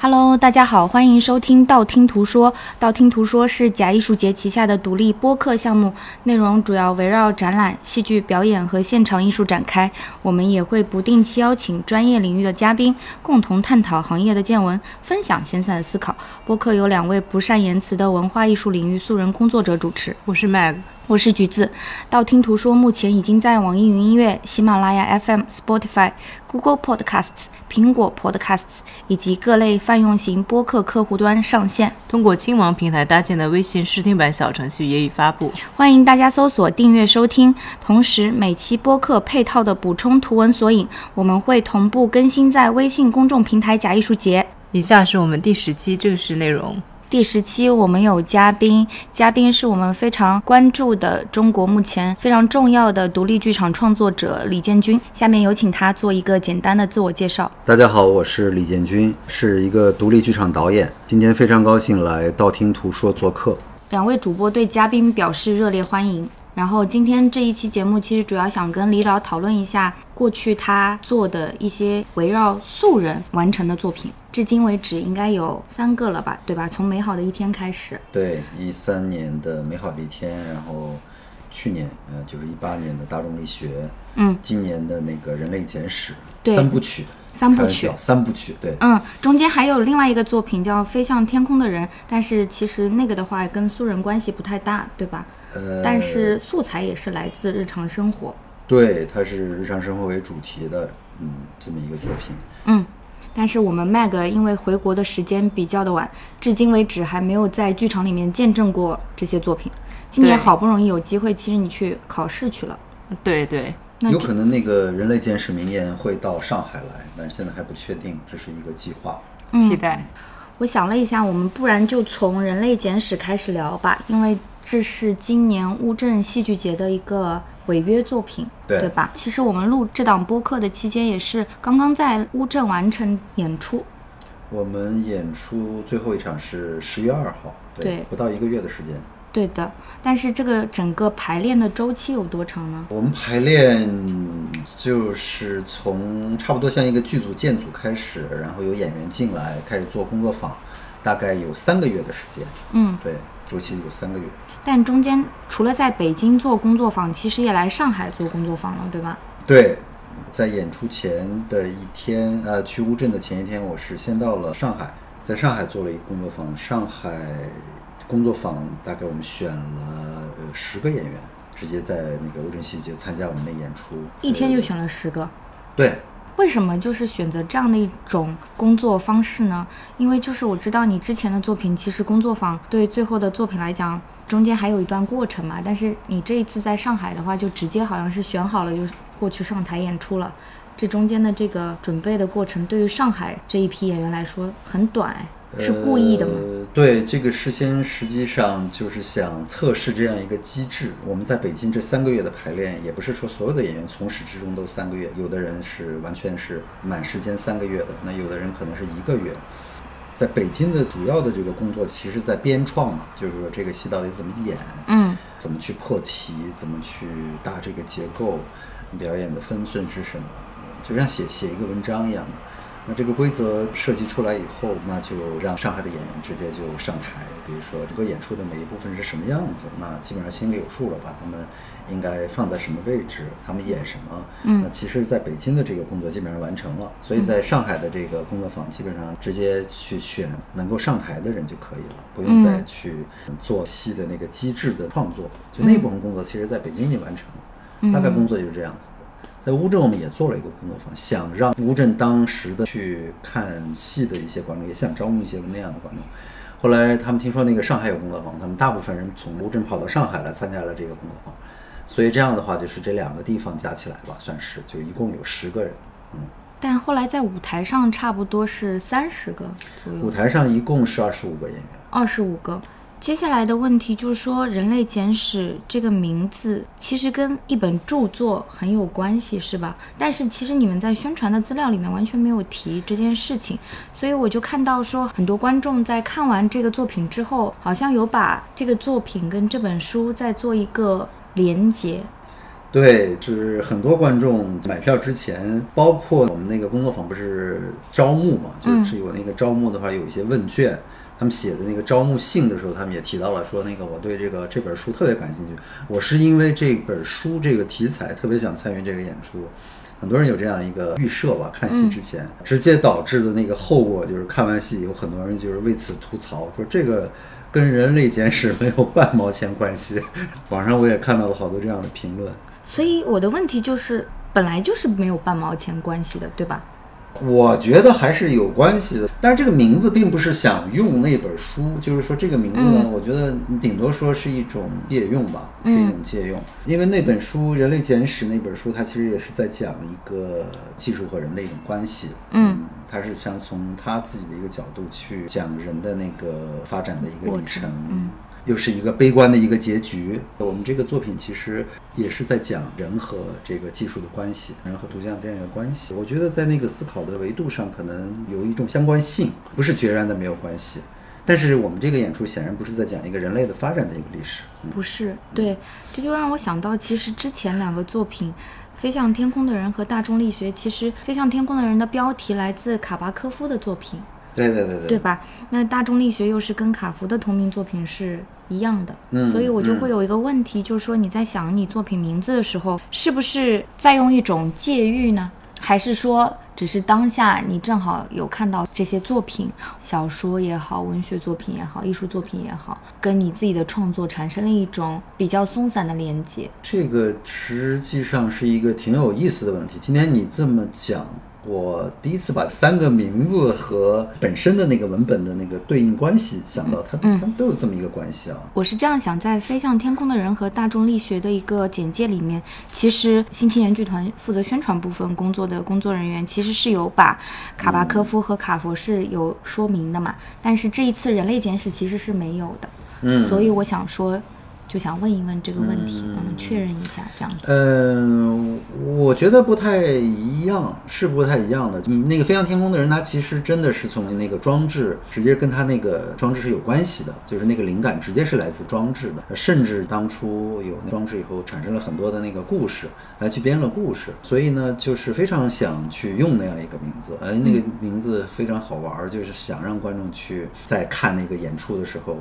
Hello，大家好，欢迎收听道听途说。道听途说是假艺术节旗下的独立播客项目，内容主要围绕展览、戏剧表演和现场艺术展开。我们也会不定期邀请专业领域的嘉宾，共同探讨行业的见闻，分享闲散的思考。播客由两位不善言辞的文化艺术领域素人工作者主持。我是 Mag。我是橘子，道听途说目前已经在网易云音乐、喜马拉雅 FM、Spotify、Google Podcasts、苹果 Podcasts 以及各类泛用型播客客户端上线。通过青芒平台搭建的微信试听版小程序也已发布，欢迎大家搜索订阅收听。同时，每期播客配套的补充图文索引，我们会同步更新在微信公众平台“假艺术节”。以下是我们第十期正式内容。第十期我们有嘉宾，嘉宾是我们非常关注的中国目前非常重要的独立剧场创作者李建军。下面有请他做一个简单的自我介绍。大家好，我是李建军，是一个独立剧场导演。今天非常高兴来道听途说做客。两位主播对嘉宾表示热烈欢迎。然后今天这一期节目，其实主要想跟李导讨论一下过去他做的一些围绕素人完成的作品，至今为止应该有三个了吧，对吧？从美好的一天开始，对，一三年的美好的一天，然后去年，呃，就是一八年的大众力学，嗯，今年的那个人类简史对。三部曲，三部曲。三部曲，对，嗯，中间还有另外一个作品叫《飞向天空的人》，但是其实那个的话跟素人关系不太大，对吧？呃，但是素材也是来自日常生活。对，它是日常生活为主题的，嗯，这么一个作品。嗯，但是我们 Mag 因为回国的时间比较的晚，至今为止还没有在剧场里面见证过这些作品。今年好不容易有机会，其实你去考试去了，对对，那有可能那个人类简史明年会到上海来，但是现在还不确定，这是一个计划。期待。我想了一下，我们不然就从《人类简史》开始聊吧，因为这是今年乌镇戏剧节的一个违约作品，对吧？其实我们录这档播客的期间，也是刚刚在乌镇完成演出。我们演出最后一场是十月二号，对不到一个月的时间。对的，但是这个整个排练的周期有多长呢？我们排练就是从差不多像一个剧组建组开始，然后有演员进来开始做工作坊，大概有三个月的时间。嗯，对，周期有三个月。但中间除了在北京做工作坊，其实也来上海做工作坊了，对吧？对，在演出前的一天，呃，去乌镇的前一天，我是先到了上海，在上海做了一个工作坊。上海工作坊大概我们选了呃十个演员，直接在那个乌镇戏剧节参加我们的演出。一天就呃选了十个。对，为什么就是选择这样的一种工作方式呢？因为就是我知道你之前的作品，其实工作坊对最后的作品来讲，中间还有一段过程嘛。但是你这一次在上海的话，就直接好像是选好了就过去上台演出了。这中间的这个准备的过程，对于上海这一批演员来说很短，哎是故意的吗？呃？对，这个事先实际上就是想测试这样一个机制。我们在北京这三个月的排练，也不是说所有的演员从始至终都三个月，有的人是完全是满时间三个月的，那有的人可能是一个月。在北京的主要的这个工作，其实在编创嘛，就是说这个戏到底怎么演，嗯，怎么去破题，怎么去搭这个结构，表演的分寸是什么，就像写写一个文章一样的。那这个规则设计出来以后，那就让上海的演员直接就上台。比如说这个演出的每一部分是什么样子，那基本上心里有数了把？他们应该放在什么位置，他们演什么？嗯那其实在北京的这个工作基本上完成了，所以在上海的这个工作坊基本上直接去选能够上台的人就可以了，不用再嗯去做戏的那个机制的创作。就那部分工作，其实在北京已经完成嗯了，大概工作就是这样子的。在乌镇，我们也做了一个工作坊，想让乌镇当时的去看戏的一些观众，也想招募一些那样的观众。后来他们听说那个上海有工作坊，他们大部分人从乌镇跑到上海来参加了这个工作坊，所以这样的话，就是这两个地方加起来吧，算是就一共有十个人。嗯，但后来在舞台上差不多是三十个左右舞。台上一共是二十五个演员。二十五个。接下来的问题就是说，《人类简史》这个名字其实跟一本著作很有关系，是吧？但是其实你们在宣传的资料里面完全没有提这件事情，所以我就看到说，很多观众在看完这个作品之后，好像有把这个作品跟这本书在做一个连接。对，是很多观众买票之前，包括我们那个工作坊不是招募嘛，就是有那个招募的话有一些问卷，他们写的那个招募信的时候，他们也提到了说那个我对这个这本书特别感兴趣，我是因为这本书这个题材特别想参与这个演出。很多人有这样一个预设吧，看戏之前，直接导致的那个后果就是看完戏有很多人就是为此吐槽，说这个跟《人类简史》没有半毛钱关系。网上我也看到了好多这样的评论。所以我的问题就是，本来就是没有半毛钱关系的，对吧？我觉得还是有关系的，但是这个名字并不是想用那本书，就是说这个名字呢，我觉得你顶多说是一种借用吧，是一种借用。因为那本书《人类简史》那本书，它其实也是在讲一个技术和人的一种关系。嗯，它是想从他自己的一个角度去讲人的那个发展的一个过历程。程嗯又是一个悲观的一个结局。我们这个作品其实也是在讲人和这个技术的关系，人和图像这样一个关系。我觉得在那个思考的维度上，可能有一种相关性，不是决然的没有关系。但是我们这个演出显然不是在讲一个人类的发展的一个历史。嗯不是，对，这就让我想到，其实之前两个作品。飞向天空的人和大众力学，其实飞向天空的人的标题来自卡巴科夫的作品，对对对对，对吧？那大众力学又是跟卡夫的同名作品是一样的，嗯所以我就嗯会有一个问题，就是说你在想你作品名字的时候，是不是在用一种借喻呢？还是说只是当下你正好有看到这些作品，小说也好，文学作品也好，艺术作品也好，跟你自己的创作产生了一种比较松散的连接？这个实际上是一个挺有意思的问题。今天你这么讲，我第一次把三个名字和本身的那个文本的那个对应关系想到，它嗯。它们都有这么一个关系啊。我是这样想，在《飞向天空的人》和大众力学的一个简介里面，其实新青年剧团负责宣传部分工作的工作人员其实是有把卡巴科夫和卡佛是有说明的嘛，但是这一次《人类简史》其实是没有的，嗯，所以我想说，就想问一问这个问题，我们，确认一下这样子。嗯，我觉得不太一样，是不太一样的。你那个飞向天空的人，他其实真的是从那个装置直接跟他那个装置是有关系的，就是那个灵感直接是来自装置的。甚至当初有那装置以后，产生了很多的那个故事，来去编了故事。所以呢，就是非常想去用那样一个名字，哎，那个名字非常好玩儿，就是想让观众去在看那个演出的时候。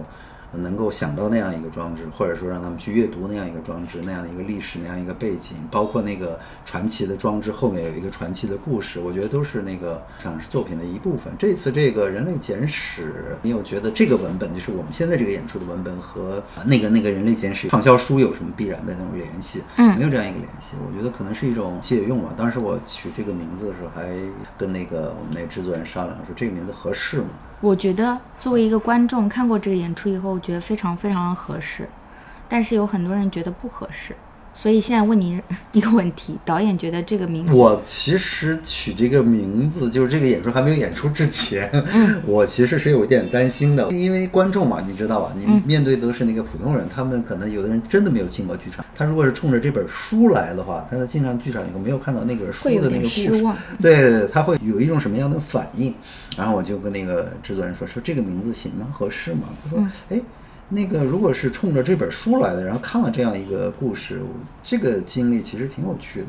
能够想到那样一个装置，或者说让他们去阅读那样一个装置，那样一个历史，那样一个背景，包括那个传奇的装置后面有一个传奇的故事，我觉得都是那个像是作品的一部分。这次这个《人类简史》，你有觉得这个文本就是我们现在这个演出的文本和那个那个《人类简史》畅销书有什么必然的那种联系？嗯没有这样一个联系。我觉得可能是一种借用吧。当时我取这个名字的时候，还跟那个我们那个制作人商量说，这个名字合适吗？我觉得作为一个观众看过这个演出以后，我觉得非常非常合适，但是有很多人觉得不合适。所以现在问您 一个问题：导演觉得这个名字，我其实取这个名字，就是这个演出还没有演出之前，我其实是有一点担心的，因为观众嘛，你知道吧，你面对的都是那个普通人，他们可能有的人真的没有进过剧场，他如果是冲着这本书来的话，他在进上剧场以后没有看到那个书的那个故事对他会有一种什么样的反应？然后我就跟那个制作人说，说这个名字行吗？合适吗？他说，哎。那个如果是冲着这本书来的，然后看了这样一个故事，这个经历其实挺有趣的。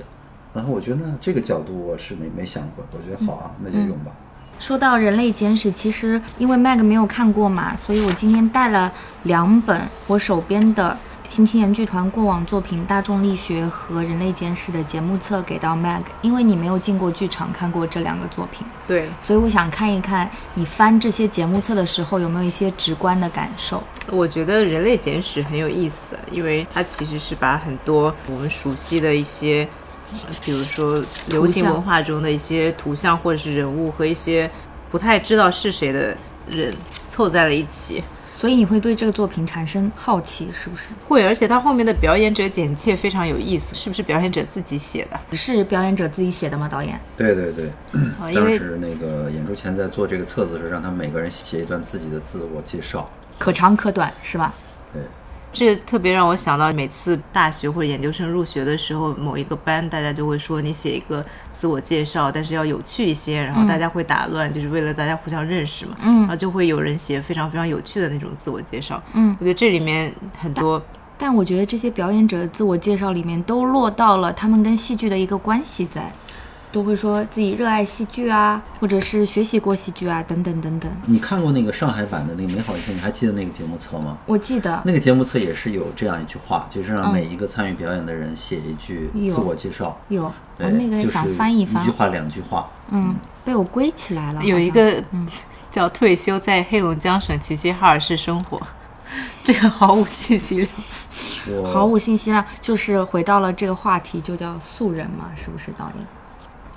然后我觉得呢，这个角度我是没没想过，我觉得好啊，那就用吧。说到《人类简史》，其实因为 Mag 没有看过嘛，所以我今天带了两本我手边的新青年剧团过往作品《大众力学》和《人类简史》的节目册给到 Mag，因为你没有进过剧场看过这两个作品，对，所以我想看一看你翻这些节目册的时候有没有一些直观的感受。我觉得《人类简史》很有意思，因为它其实是把很多我们熟悉的一些，呃比如说流行文化中的一些图像或者是人物和一些不太知道是谁的人凑在了一起。所以你会对这个作品产生好奇，是不是？会，而且他后面的表演者简介非常有意思，是不是表演者自己写的？是表演者自己写的吗？导演？对对对，啊，因为当时那个演出前在做这个册子的时候，让他们每个人写一段自己的自我介绍。可长可短，是吧？对，这特别让我想到，每次大学或者研究生入学的时候，某一个班大家就会说你写一个自我介绍，但是要有趣一些，然后大家会打乱，就是为了大家互相认识嘛。嗯然后就会有人写非常非常有趣的那种自我介绍。嗯我觉得这里面很多但我觉得这些表演者的自我介绍里面都落到了他们跟戏剧的一个关系在，都会说自己热爱戏剧啊，或者是学习过戏剧啊，等等等等。你看过那个上海版的那个《美好一天》，你还记得那个节目册吗？我记得那个节目册也是有这样一句话，就是让嗯每一个参与表演的人写一句自我介绍。有，我对，那个就是想翻一翻一句，话两句话。嗯，被我归起来了。有一个叫退休在黑龙江省齐齐哈尔市生活，这个毫无信息量。毫无信息量，就是回到了这个话题，就叫素人嘛，是不是导演？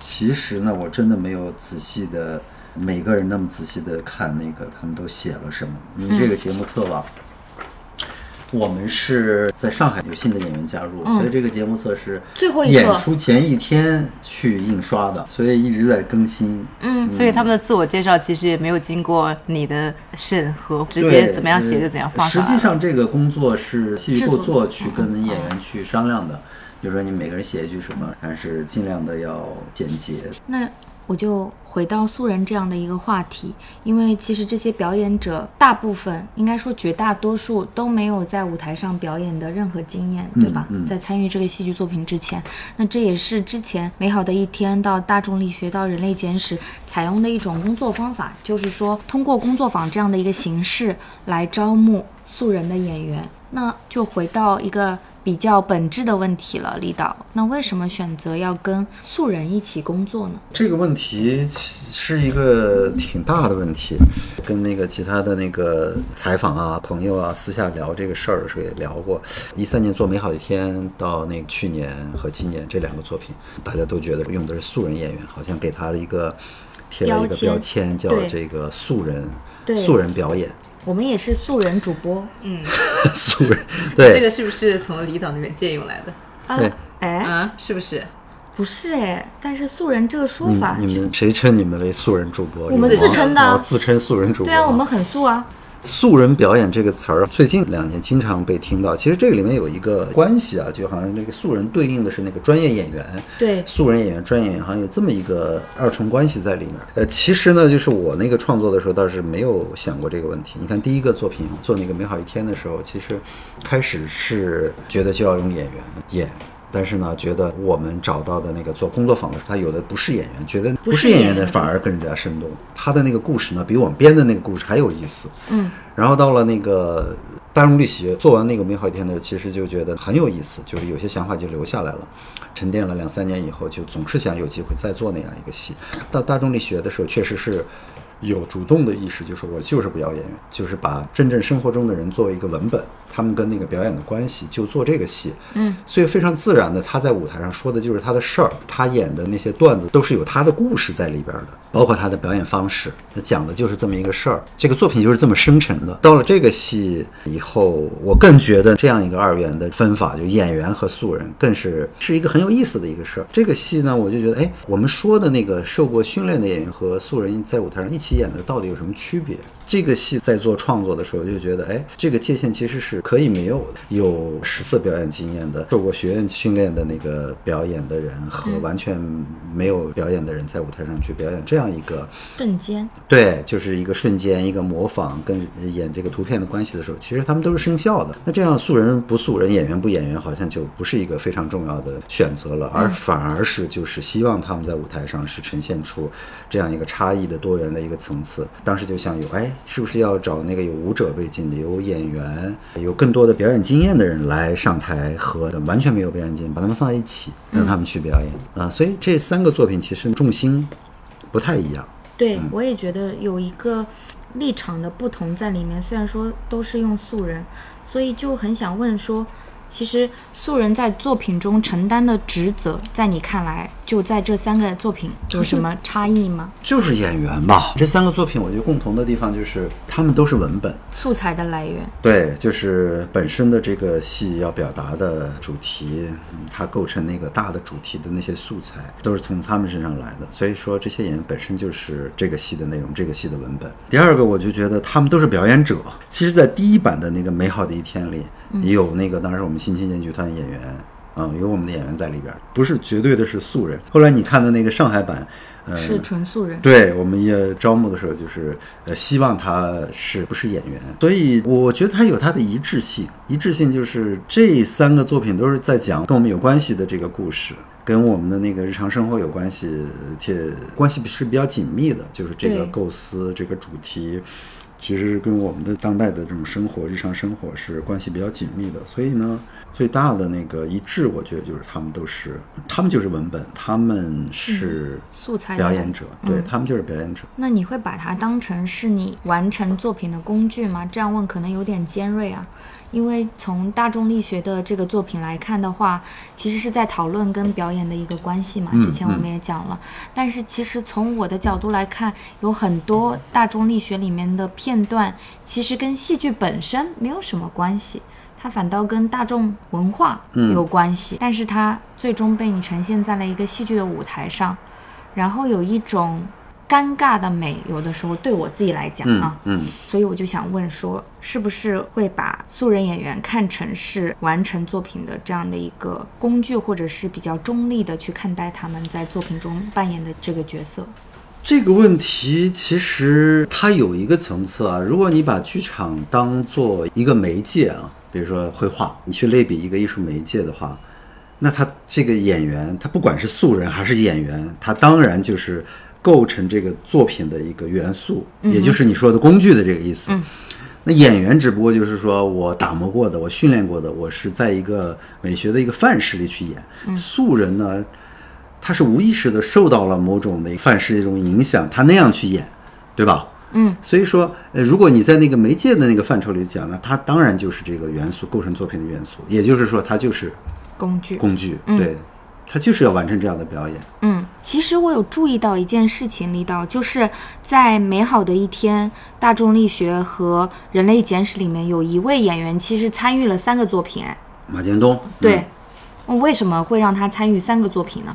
其实呢，我真的没有仔细的每个人那么仔细的看那个他们都写了什么。你这个节目册吧，我们是在上海有新的演员加入，所以这个节目册是最后一演出前一天去印刷的，所以一直在更新。嗯，所以他们的自我介绍其实也没有经过你的审核，直接怎么样写就怎样放实。际上，这个工作是戏剧部作构作去跟演员去商量的，比如说你每个人写一句什么，还是尽量的要简洁。那我就回到素人这样的一个话题，因为其实这些表演者大部分，应该说绝大多数都没有在舞台上表演的任何经验，对吧？嗯在参与这个戏剧作品之前，那这也是之前《美好的一天》到《大众力学》到《人类简史》采用的一种工作方法，就是说通过工作坊这样的一个形式来招募素人的演员。那就回到一个比较本质的问题了，李导，那为什么选择要跟素人一起工作呢？这个问题其是一个挺大的问题，跟那个其他的那个采访啊、朋友啊私下聊这个事儿的时候也聊过。一三年做《美好一天》，到那个去年和今年这两个作品，大家都觉得用的是素人演员，好像给他了一个贴了一个标签标签，叫这个素人对。素人表演，我们也是素人主播嗯 素人对。这个是不是从李导那边借用来的？啊对，哎，啊，是不是？不是哎，但是素人这个说法们，你们谁称你们为素人主播？我们自称的哦自称素人主播。对啊，我们很素啊，素人表演这个词儿，最近两年经常被听到。其实这个里面有一个关系啊，就好像那个素人对应的是那个专业演员，对素人演员、专业演员好像有这么一个二重关系在里面。呃，其实呢，就是我那个创作的时候倒是没有想过这个问题。你看第一个作品做那个《美好一天》的时候，其实开始是觉得就要用演员演。但是呢，觉得我们找到的那个做工作坊的时候，他有的不是演员，觉得不是是演员的反而更加生动。他的那个故事呢，比我们编的那个故事还有意思。嗯，然后到了那个大众力学，做完那个美好一天的时候，其实就觉得很有意思，就是有些想法就留下来了。沉淀了两三年以后，就总是想有机会再做那样一个戏。到大众力学的时候，确实是有主动的意识，就是我就是不要演员，就是把真正生活中的人作为一个文本，他们跟那个表演的关系，就做这个戏。嗯，所以非常自然的，他在舞台上说的就是他的事儿，他演的那些段子都是有他的故事在里边的，包括他的表演方式，他讲的就是这么一个事儿。这个作品就是这么生成的。到了这个戏以后，我更觉得这样一个二元的分法，就演员和素人，更是是一个很有意思的一个事儿。这个戏呢，我就觉得，哎，我们说的那个受过训练的演员和素人在舞台上一起演的到底有什么区别？这个戏在做创作的时候，就觉得，哎，这个界限其实是可以没有的。有十次表演经验的、受过学院训练的那个表演的人，和完全没有表演的人在舞台上去表演这样一个瞬间，对，就是一个瞬间，一个模仿跟演这个图片的关系的时候，其实他们都是生效的。那这样素人不素人，演员不演员，好像就不是一个非常重要的选择了，而反而是就是希望他们在舞台上是呈现出这样一个差异的多元的一个层次。当时就想有，哎，是不是要找那个有舞者背景的、有演员、有更多的表演经验的人来上台和完全没有表演经验，把他们放在一起，让他们去表演啊、所以这三个作品其实重心不太一样。对我也觉得有一个立场的不同在里面。虽然说都是用素人，所以就很想问说，其实素人在作品中承担的职责，在你看来，就在这三个作品有什么差异吗？就是演员吧。这三个作品，我觉得共同的地方就是他们都是文本，素材的来源，对，就是本身的这个戏要表达的主题，嗯它构成那个大的主题的那些素材，都是从他们身上来的。所以说，这些演员本身就是这个戏的内容，这个戏的文本。第二个，我就觉得他们都是表演者。其实，在第一版的那个《美好的一天》里，也有那个当时我们新青年剧团的演员。嗯，有我们的演员在里边儿，不是绝对的是素人。后来你看的那个上海版，呃，是纯素人。对，我们也招募的时候就是呃，希望他是不是演员，所以我觉得他有他的一致性。一致性就是这三个作品都是在讲跟我们有关系的这个故事，跟我们的那个日常生活有关系，且关系是比较紧密的，就是这个构思、这个主题。其实跟我们的当代的这种生活、日常生活是关系比较紧密的，所以呢，最大的那个一致，我觉得就是他们都是，他们就是文本，他们是素材表演者，嗯对他们就是表演者。那你会把它当成是你完成作品的工具吗？这样问可能有点尖锐啊，因为从大众力学的这个作品来看的话，其实是在讨论跟表演的一个关系嘛。嗯之前我们也讲了，但是其实从我的角度来看，有很多大众力学里面的片段，其实跟戏剧本身没有什么关系。它反倒跟大众文化有关系，但是它最终被你呈现在了一个戏剧的舞台上，然后有一种尴尬的美，有的时候对我自己来讲嗯啊，嗯，所以我就想问说，是不是会把素人演员看成是完成作品的这样的一个工具，或者是比较中立的去看待他们在作品中扮演的这个角色？这个问题其实它有一个层次啊。如果你把剧场当做一个媒介啊，比如说绘画，你去类比一个艺术媒介的话，那他这个演员，他不管是素人还是演员，他当然就是构成这个作品的一个元素，也就是你说的工具的这个意思。那演员只不过就是说我打磨过的，我训练过的，我是在一个美学的一个范式里去演。素人呢，他是无意识的受到了某种的范式的一种影响，他那样去演，对吧？嗯，所以说，呃，如果你在那个媒介的那个范畴里讲呢，它当然就是这个元素构成作品的元素，也就是说，它就是工具。工具，对，它就是要完成这样的表演。嗯，其实我有注意到一件事情，李导，就是在《美好的一天》《大众力学》和《人类简史》里面，有一位演员其实参与了三个作品。哎，马建东，对，为什么会让他参与三个作品呢？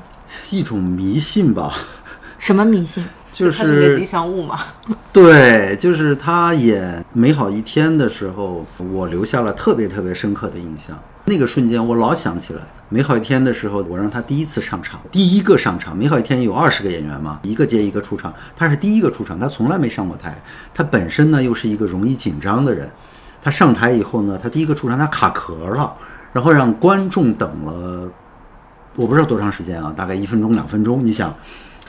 一种迷信吧，什么迷信？就它是个吉祥物嘛。对，就是他演《美好一天》的时候，我留下了特别特别深刻的印象。那个瞬间，我老想起来《美好一天》的时候，我让他第一次上场，第一个上场。《美好一天》有二十个演员嘛，一个接一个出场，他是第一个出场，他从来没上过台。他本身呢又是一个容易紧张的人，他上台以后呢，他第一个出场他卡壳了，然后让观众等了我不知道多长时间啊，大概一分钟两分钟。你想，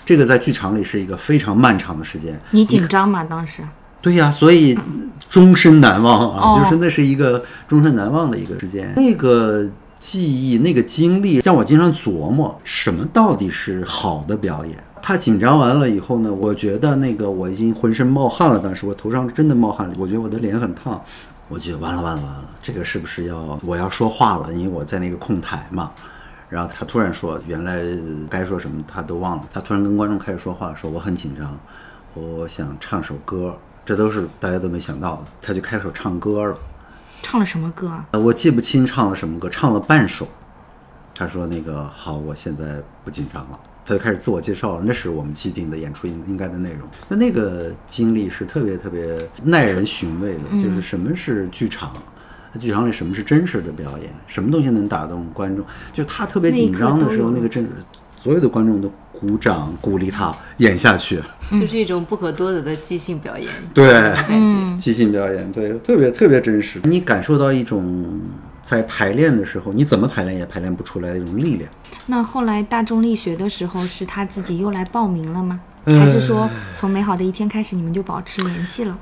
这个在剧场里是一个非常漫长的时间。你紧张吗？当时？对呀、所以终身难忘啊，哦就是那是一个终身难忘的一个时间。那个记忆、那个经历，让我经常琢磨，什么到底是好的表演。他紧张完了以后呢，我觉得那个我已经浑身冒汗了，当时我头上真的冒汗，我觉得我的脸很烫，我觉得完了完了完了，这个是不是要我要说话了？因为我在那个控台嘛。然后他突然说，原来该说什么他都忘了。他突然跟观众开始说话，说我很紧张，我想唱首歌，这都是大家都没想到的。他就开始唱歌了，唱了什么歌啊？呃我记不清唱了什么歌，唱了半首。他说那个好，我现在不紧张了。他就开始自我介绍了，那是我们既定的演出应应该的内容。那那个经历是特别特别耐人寻味的，就是什么是剧场，剧场里什么是真实的表演，什么东西能打动观众？就他特别紧张的时候，那个真所有的观众都鼓掌鼓励他演下去。就是一种不可多得的即兴表演。对。即兴表演，对，特别特别真实。你感受到一种在排练的时候，你怎么排练也排练不出来的一种力量。那后来大众力学的时候，是他自己又来报名了吗？呃还是说从美好的一天开始，你们就保持联系了？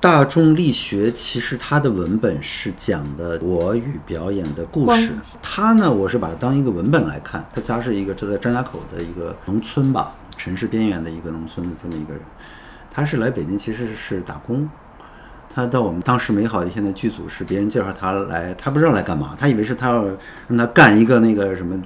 大众力学其实它的文本是讲的我与表演的故事关。它呢，我是把它当一个文本来看。他家是一个这在张家口的一个农村吧，城市边缘的一个农村的这么一个人。他是来北京其实是打工。他到我们当时美好一天的剧组是别人介绍他来，他不知道来干嘛，他以为是他要让他干一个那个什么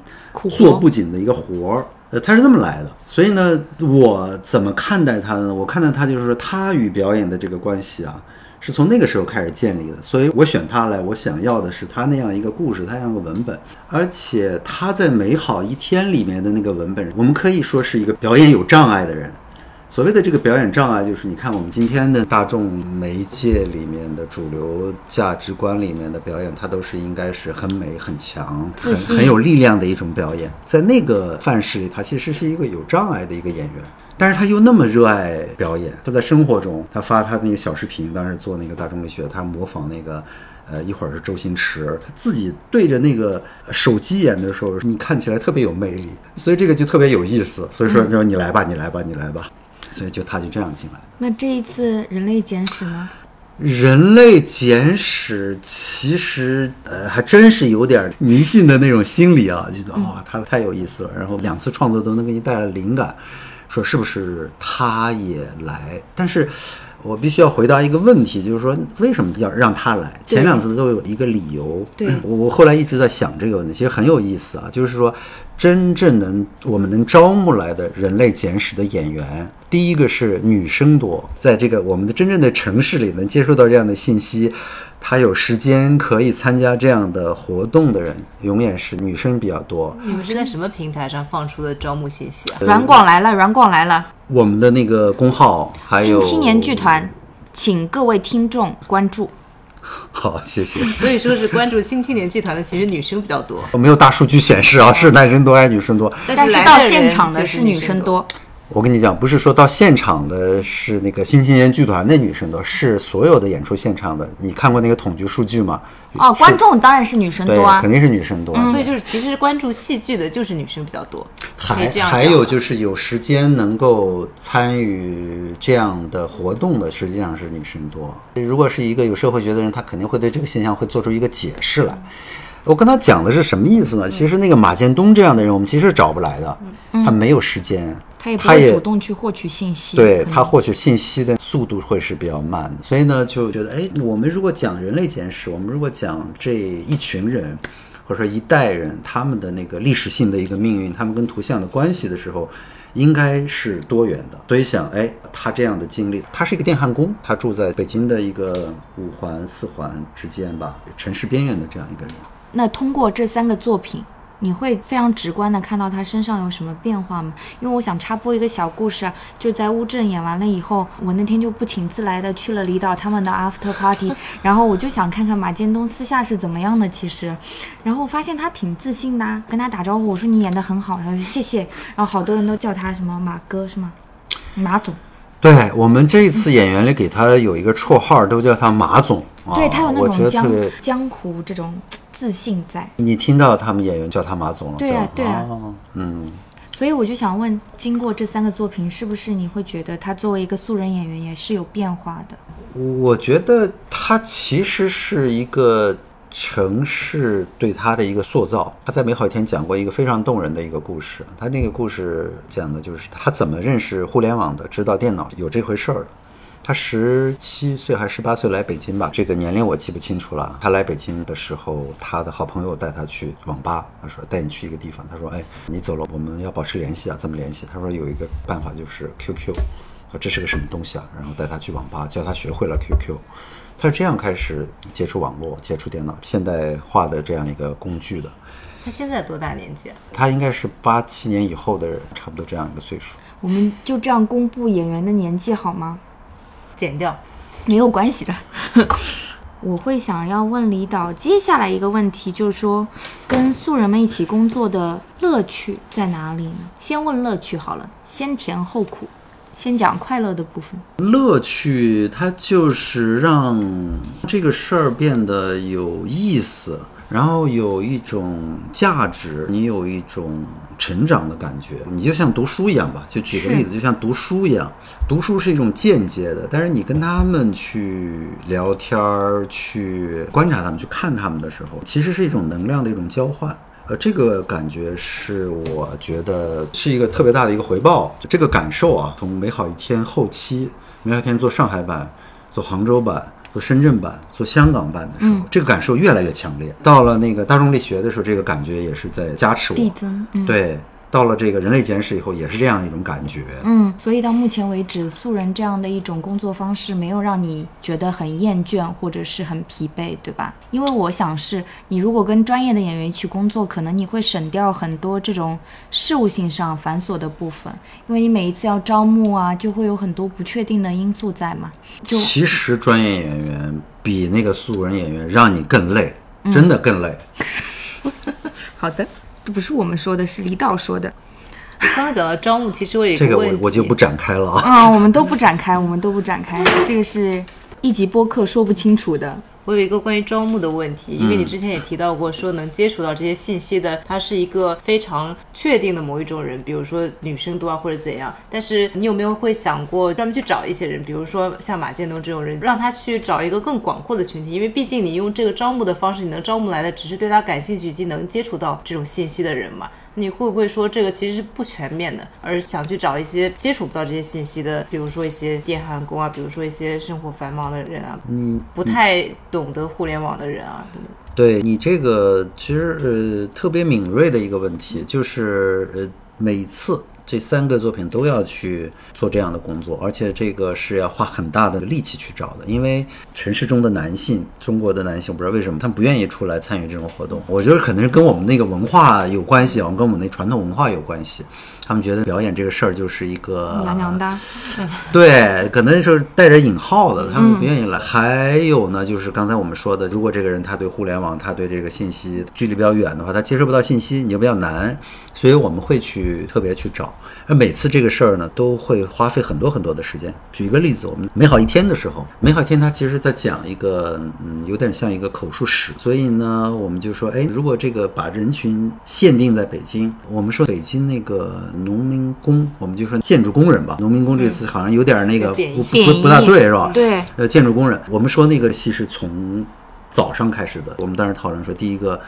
做布景的一个活儿，呃，他是这么来的。所以呢，我怎么看待他呢？我看待他就是说，他与表演的这个关系啊，是从那个时候开始建立的。所以我选他来，我想要的是他那样一个故事，他那样一个文本，而且他在《美好一天》里面的那个文本，我们可以说是一个表演有障碍的人。所谓的这个表演障碍，就是你看我们今天的大众媒介里面的主流价值观里面的表演，它都是应该是很美、很强、很很有力量的一种表演。在那个范式里，他其实是一个有障碍的一个演员。但是他又那么热爱表演，他在生活中，他发他那个小视频，当时做那个大众力学，他模仿那个，呃，一会儿是周星驰，他自己对着那个手机演的时候，你看起来特别有魅力，所以这个就特别有意思。所以说，你说你来吧，你来吧，你来吧，所以就他就这样进来。那这一次《人类简史》呢？人类简史其实呃还真是有点迷信的那种心理啊，就觉得哇、他太有意思了。然后两次创作都能给你带来灵感，说是不是他也来？但是我必须要回答一个问题，就是说为什么要让他来？前两次都有一个理由。对我我后来一直在想这个问题，其实很有意思啊，就是说真正能我们能招募来的人类简史的演员，第一个是女生多，在这个我们的真正的城市里能接受到这样的信息。他有时间可以参加这样的活动的人，永远是女生比较多。你们是在什么平台上放出的招募信息啊？软广来了，软广来了，我们的那个公号还有新青年剧团，请各位听众关注。好，谢谢。所以说是关注新青年剧团的，其实女生比较多，我没有大数据显示啊，是男生多还是女生多？但是来到现场的是女生生。多，我跟你讲，不是说到现场的是那个新青年剧团的女生多，是所有的演出现场的。你看过那个统计数据吗？哦，观众当然是女生多啊肯。定是女生多。所以就是，其实关注戏剧的就是女生比较多，还还有就是有时间能够参与这样的活动的，实际上是女生多。如果是一个有社会学的人，他肯定会对这个现象会做出一个解释来。我跟他讲的是什么意思呢？其实那个马建东这样的人，我们其实是找不来的，他没有时间，他也不会主动去获取信息。对他获取信息的速度会是比较慢的，所以呢，就觉得，哎，我们如果讲人类简史，我们如果讲这一群人，或者说一代人他们的那个历史性的一个命运，他们跟图像的关系的时候，应该是多元的。所以想，哎，他这样的经历，他是一个电焊工，他住在北京的一个五环四环之间吧，城市边缘的这样一个人。那通过这三个作品，你会非常直观的看到他身上有什么变化吗？因为我想插播一个小故事啊，就在乌镇演完了以后，我那天就不请自来的去了李导他们的 after party，然后我就想看看马建东私下是怎么样的，其实，然后我发现他挺自信的、啊，跟他打招呼，我说你演的很好，他说谢谢，然后好多人都叫他什么马哥是吗？马总，对我们这一次演员里给他有一个绰号，都叫他马总。啊对他有那种江江湖这种自信在。你听到他们演员叫他马总了？对啊对啊哦嗯，所以我就想问，经过这三个作品，是不是你会觉得他作为一个素人演员也是有变化的？我觉得他其实是一个城市对他的一个塑造。他在美好一天讲过一个非常动人的一个故事。他那个故事讲的就是他怎么认识互联网的，知道电脑有这回事儿的。他十七岁还是十八岁来北京吧，这个年龄我记不清楚了。他来北京的时候，他的好朋友带他去网吧，他说带你去一个地方，他说哎，你走了我们要保持联系啊，怎么联系？他说有一个办法就是 QQ，说这是个什么东西啊？然后带他去网吧，教他学会了 QQ。他是这样开始接触网络、接触电脑现代化的这样一个工具的。他现在多大年纪啊？他应该是八七年以后的人，差不多这样一个岁数。我们就这样公布演员的年纪好吗？剪掉。没有关系的。我会想要问李导接下来一个问题，就是说跟素人们一起工作的乐趣在哪里呢？先问乐趣好了，先甜后苦，先讲快乐的部分。乐趣，它就是让这个事儿变得有意思，然后有一种价值，你有一种成长的感觉。你就像读书一样吧，就举个例子，就像读书一样，读书是一种间接的，但是你跟他们去聊天儿、去观察他们、去看他们的时候，其实是一种能量的一种交换。呃，这个感觉是我觉得是一个特别大的一个回报，就这个感受啊，从美好一天后期，美好一天做上海版、做杭州版、做深圳版、做香港版的时候，这个感受越来越强烈。到了那个大众力学的时候，这个感觉也是在加持我。递增，嗯，对，到了这个人类简史以后，也是这样一种感觉。嗯，所以到目前为止，素人这样的一种工作方式没有让你觉得很厌倦或者是很疲惫，对吧？因为我想是你如果跟专业的演员一起工作，可能你会省掉很多这种事务性上繁琐的部分，因为你每一次要招募啊，就会有很多不确定的因素在嘛。就其实专业演员比那个素人演员让你更累，真的更累。好的，这不是我们说的，是李导说的。刚刚讲到招募，其实我也这个问题，我我就不展开了啊。啊、我们都不展开，我们都不展开，这个是一集播客说不清楚的。我有一个关于招募的问题，因为你之前也提到过，说能接触到这些信息的，他是一个非常确定的某一种人，比如说女生多啊或者怎样。但是你有没有会想过专门去找一些人，比如说像马建东这种人，让他去找一个更广阔的群体？因为毕竟你用这个招募的方式，你能招募来的只是对他感兴趣以及能接触到这种信息的人嘛？你会不会说这个其实是不全面的，而想去找一些接触不到这些信息的，比如说一些电焊工啊，比如说一些生活繁忙的人啊，你不太懂得互联网的人啊，等等。对你这个其实呃特别敏锐的一个问题，就是呃每次这三个作品都要去做这样的工作，而且这个是要花很大的力气去找的，因为城市中的男性，中国的男性，我不知道为什么他们不愿意出来参与这种活动，我觉得可能是跟我们那个文化有关系啊，跟我们那传统文化有关系。他们觉得表演这个事儿就是一个 娘娘的，对，可能是带着引号的，他们不愿意来。还有呢，就是刚才我们说的，如果这个人他对互联网，他对这个信息距离比较远的话，他接收不到信息，你就比较难。所以我们会去特别去找。而每次这个事儿呢，都会花费很多很多的时间。举一个例子，我们美好一天的时候，美好一天它其实在讲一个，嗯，有点像一个口述史。所以呢，我们就说，哎，如果这个把人群限定在北京，我们说北京那个农民工，我们就说建筑工人吧。农民工这个词好像有点那个不不不不大对是吧？对，呃，建筑工人，我们说那个戏是从早上开始的。我们当时讨论说，第一个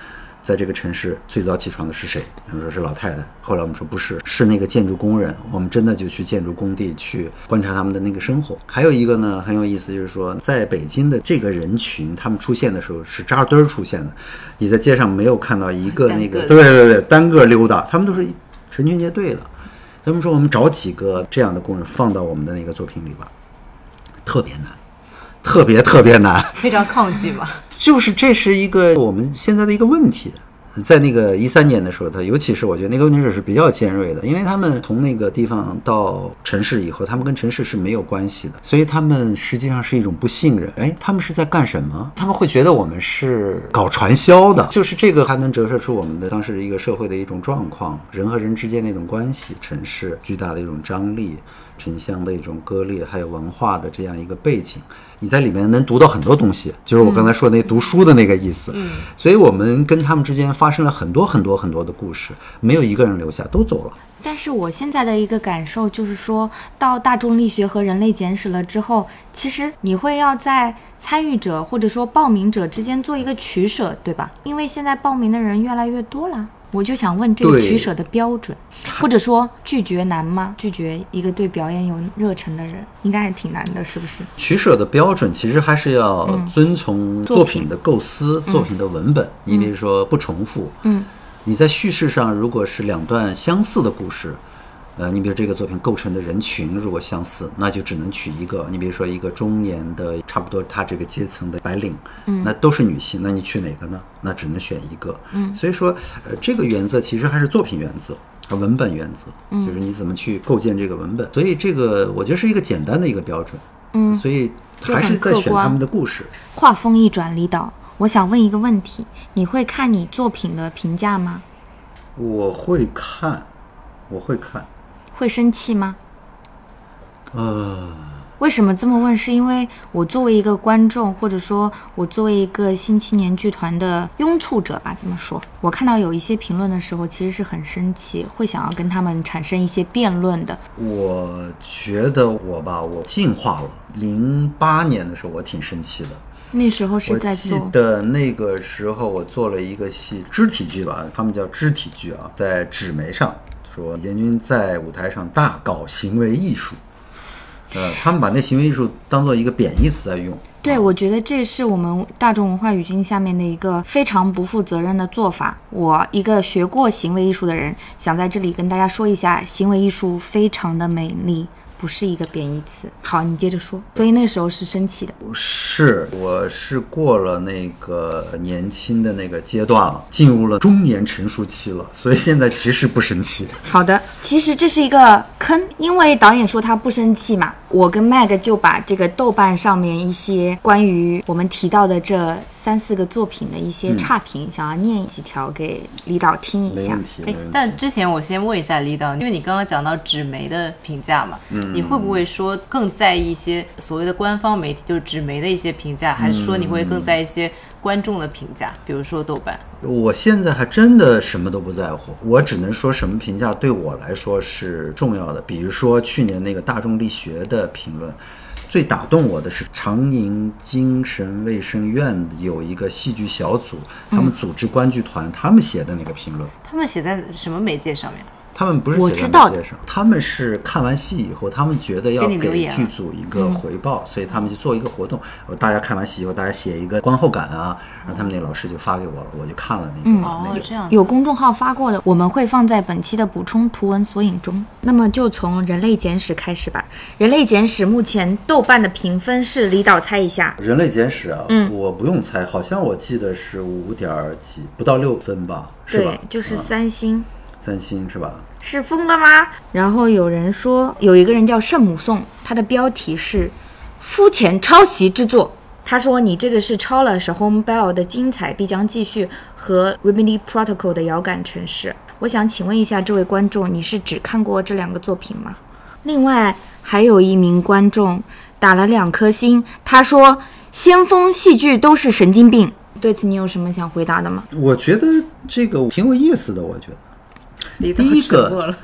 在这个城市最早起床的是谁？他们说是老太太。后来我们说不是，是那个建筑工人。我们真的就去建筑工地去观察他们的那个生活。还有一个呢，很有意思，就是说在北京的这个人群，他们出现的时候是扎堆儿出现的。你在街上没有看到一个那个，对对对，单个溜达，他们都是成群结队的。咱们说，我们找几个这样的工人放到我们的那个作品里吧，特别难，特别特别难。非常抗拒嘛。就是这是一个我们现在的一个问题，在那个一三年的时候，他尤其是我觉得那个问题是比较尖锐的，因为他们从那个地方到城市以后，他们跟城市是没有关系的，所以他们实际上是一种不信任。哎，他们是在干什么？他们会觉得我们是搞传销的，就是这个还能折射出我们的当时的一个社会的一种状况，人和人之间的一种关系，城市巨大的一种张力。城乡的一种割裂，还有文化的这样一个背景，你在里面能读到很多东西，就是我刚才说那读书的那个意思。嗯，所以我们跟他们之间发生了很多很多很多的故事，没有一个人留下，都走了。但是我现在的一个感受就是说，到大众力学和人类简史了之后，其实你会要在参与者或者说报名者之间做一个取舍，对吧？因为现在报名的人越来越多了，我就想问这个取舍的标准，或者说拒绝难吗？拒绝一个对表演有热忱的人，应该还挺难的，是不是？取舍的标准其实还是要遵从作品的构思、作品的文本。你比如说不重复，嗯，你在叙事上如果是两段相似的故事，呃，你比如这个作品构成的人群如果相似，那就只能取一个。你比如说一个中年的，差不多他这个阶层的白领，嗯，那都是女性，那你取哪个呢？那只能选一个。嗯，所以说，呃，这个原则其实还是作品原则。和文本原则，嗯，就是你怎么去构建这个文本，所以这个我觉得是一个简单的一个标准，嗯，所以还是在选他们的故事。话锋一转，李导，我想问一个问题：你会看你作品的评价吗？我会看，我会看，会生气吗？呃，为什么这么问？是因为我作为一个观众，或者说我作为一个新青年剧团的拥簇者吧，这么说，我看到有一些评论的时候，其实是很生气，会想要跟他们产生一些辩论的。我觉得我吧，我进化了。零八年的时候，我挺生气的。那时候是我记在做，得那个时候我做了一个戏，肢体剧吧，他们叫肢体剧啊，在纸媒上说严军在舞台上大搞行为艺术。呃，他们把那行为艺术当做一个贬义词在用。对，我觉得这是我们大众文化语境下面的一个非常不负责任的做法。我一个学过行为艺术的人，想在这里跟大家说一下，行为艺术非常的美丽。不是一个贬义词。好，你接着说。所以那时候是生气的。不是，我是过了那个年轻的那个阶段了，进入了中年成熟期了，所以现在其实不生气。好的，其实这是一个坑，因为导演说他不生气嘛。我跟 Mag 就把这个豆瓣上面一些关于我们提到的这三四个作品的一些差评，想要念几条给李导听一下。没问。题，没问题。但之前我先问一下李导，因为你刚刚讲到纸媒的评价嘛，嗯，你会不会说更在意一些所谓的官方媒体，就是纸媒的一些评价，还是说你会更在意一些观众的评价，比如说豆瓣？我现在还真的什么都不在乎，我只能说什么评价对我来说是重要的。比如说去年那个大众力学的评论，最打动我的是长宁精神卫生院有一个戏剧小组，他们组织观剧团，他们写的那个评论。他们写在什么媒介上面？他们不是写在我知道媒介上，他们是看完戏以后，他们觉得要给剧组一个回报，所以他们就做一个活动。呃大家看完戏以后，大家写一个观后感啊，然后他们那老师就发给我了，我就看了那个、那个，哦这样。有公众号发过的，我们会放在本期的补充图文索引中。那么就从《人类简史》开始吧。《人类简史》目前豆瓣的评分是，李导猜一下，人类简史啊，嗯我不用猜，好像我记得是五点几，不到六分吧，是吧对？，就是啊三星。三星是吧？是疯了吗？然后有人说有一个人叫圣母颂，他的标题是“肤浅抄袭之作”。他说你这个是抄了是 Home Bell 的精彩必将继续和 Remedy Protocol 的遥感城市。我想请问一下这位观众，你是只看过这两个作品吗？另外还有一名观众打了两颗星，他说先锋戏剧都是神经病。对此你有什么想回答的吗？我觉得这个挺有意思的，我觉得第一个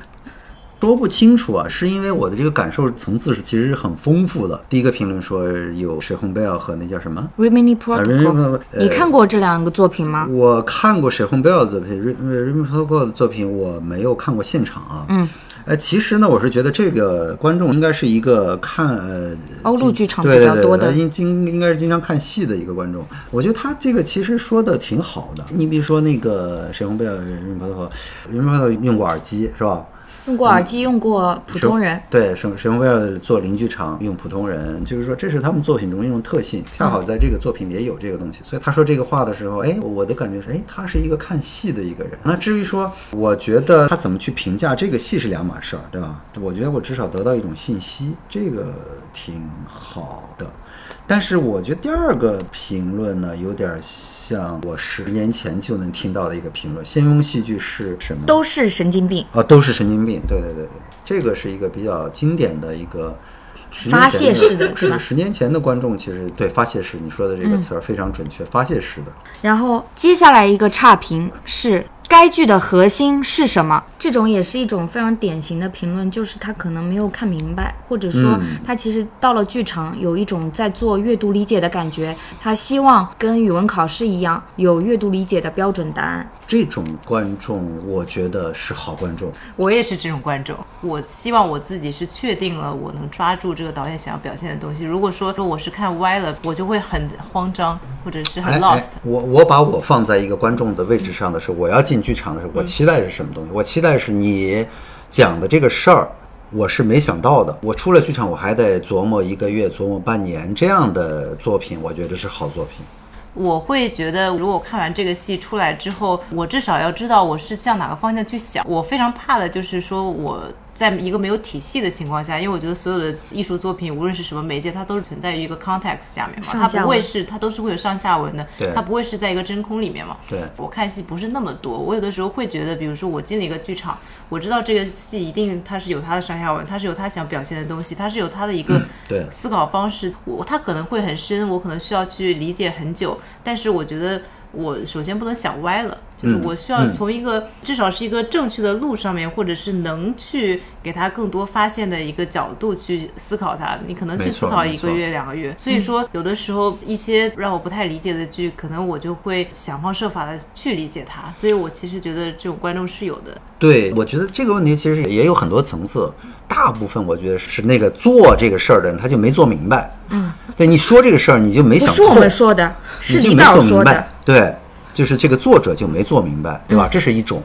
说不清楚啊，是因为我的这个感受层次是其实是很丰富的。第一个评论说有史洪贝尔和那叫什么 Protocol，、呃你看过这两个作品吗？我看过史洪贝尔的作品，Remini Pro 的作品我没有看过现场啊。嗯。呃，其实呢，我是觉得这个观众应该是一个看呃欧陆剧场对比较多的应经应该是经常看戏的一个观众。我觉得他这个其实说的挺好的。你比如说那个沈鸿贝尔、任伯涛，任伯涛用过耳机是吧？用过耳机，用过普通人。对，沈沈鸿贝尔做邻居场用普通人，就是说这是他们作品中一种特性，恰好在这个作品里也有这个东西。所以他说这个话的时候，哎，我的感觉是，哎，他是一个看戏的一个人。那至于说，我觉得他怎么去评价这个戏是两码事儿，对吧？我觉得我至少得到一种信息，这个挺好的。但是我觉得第二个评论呢，有点像我十年前就能听到的一个评论：先锋戏剧是什么？都是神经病，啊，都是神经病。对对对对，这个是一个比较经典的一个发泄式的是吧十年前的观众其实对发泄式，你说的这个词儿非常准确，发泄式的。然后接下来一个差评是该剧的核心是什么？这种也是一种非常典型的评论，就是他可能没有看明白，或者说嗯他其实到了剧场有一种在做阅读理解的感觉，他希望跟语文考试一样有阅读理解的标准答案。这种观众，我觉得是好观众。我也是这种观众，我希望我自己是确定了我能抓住这个导演想要表现的东西。如果说说我是看歪了，我就会很慌张，或者是很哎 lost 哎。我我把我放在一个观众的位置上的时候，我要进剧场的时候，我期待是什么东西？我期待是你讲的这个事儿，我是没想到的。我出了剧场，我还得琢磨一个月，琢磨半年，这样的作品，我觉得是好作品。我会觉得，如果看完这个戏出来之后，我至少要知道我是向哪个方向去想。我非常怕的就是说我。在一个没有体系的情况下，因为我觉得所有的艺术作品，无论是什么媒介，它都是存在于一个 context 下面嘛，它不会是，它都是会有上下文的，它不会是在一个真空里面嘛。对我看戏不是那么多，我有的时候会觉得，比如说我进了一个剧场，我知道这个戏一定它是有它的上下文，它是有它想表现的东西，它是有它的一个思考方式，我它可能会很深，我可能需要去理解很久，但是我觉得我首先不能想歪了，就是嗯我需要从一个、至少是一个正确的路上面，或者是能去给他更多发现的一个角度去思考它。你可能去思考一个月、两个月。所以说，有的时候一些让我不太理解的剧，可能我就会想方设法的去理解它。所以我其实觉得这种观众是有的。对，我觉得这个问题其实也有很多层次，大部分我觉得是那个做这个事儿的人他就没做明白。嗯，对，你说这个事儿你就没想是我们说的，是领导说的。。对，就是这个作者就没做明白，对吧？这是一种。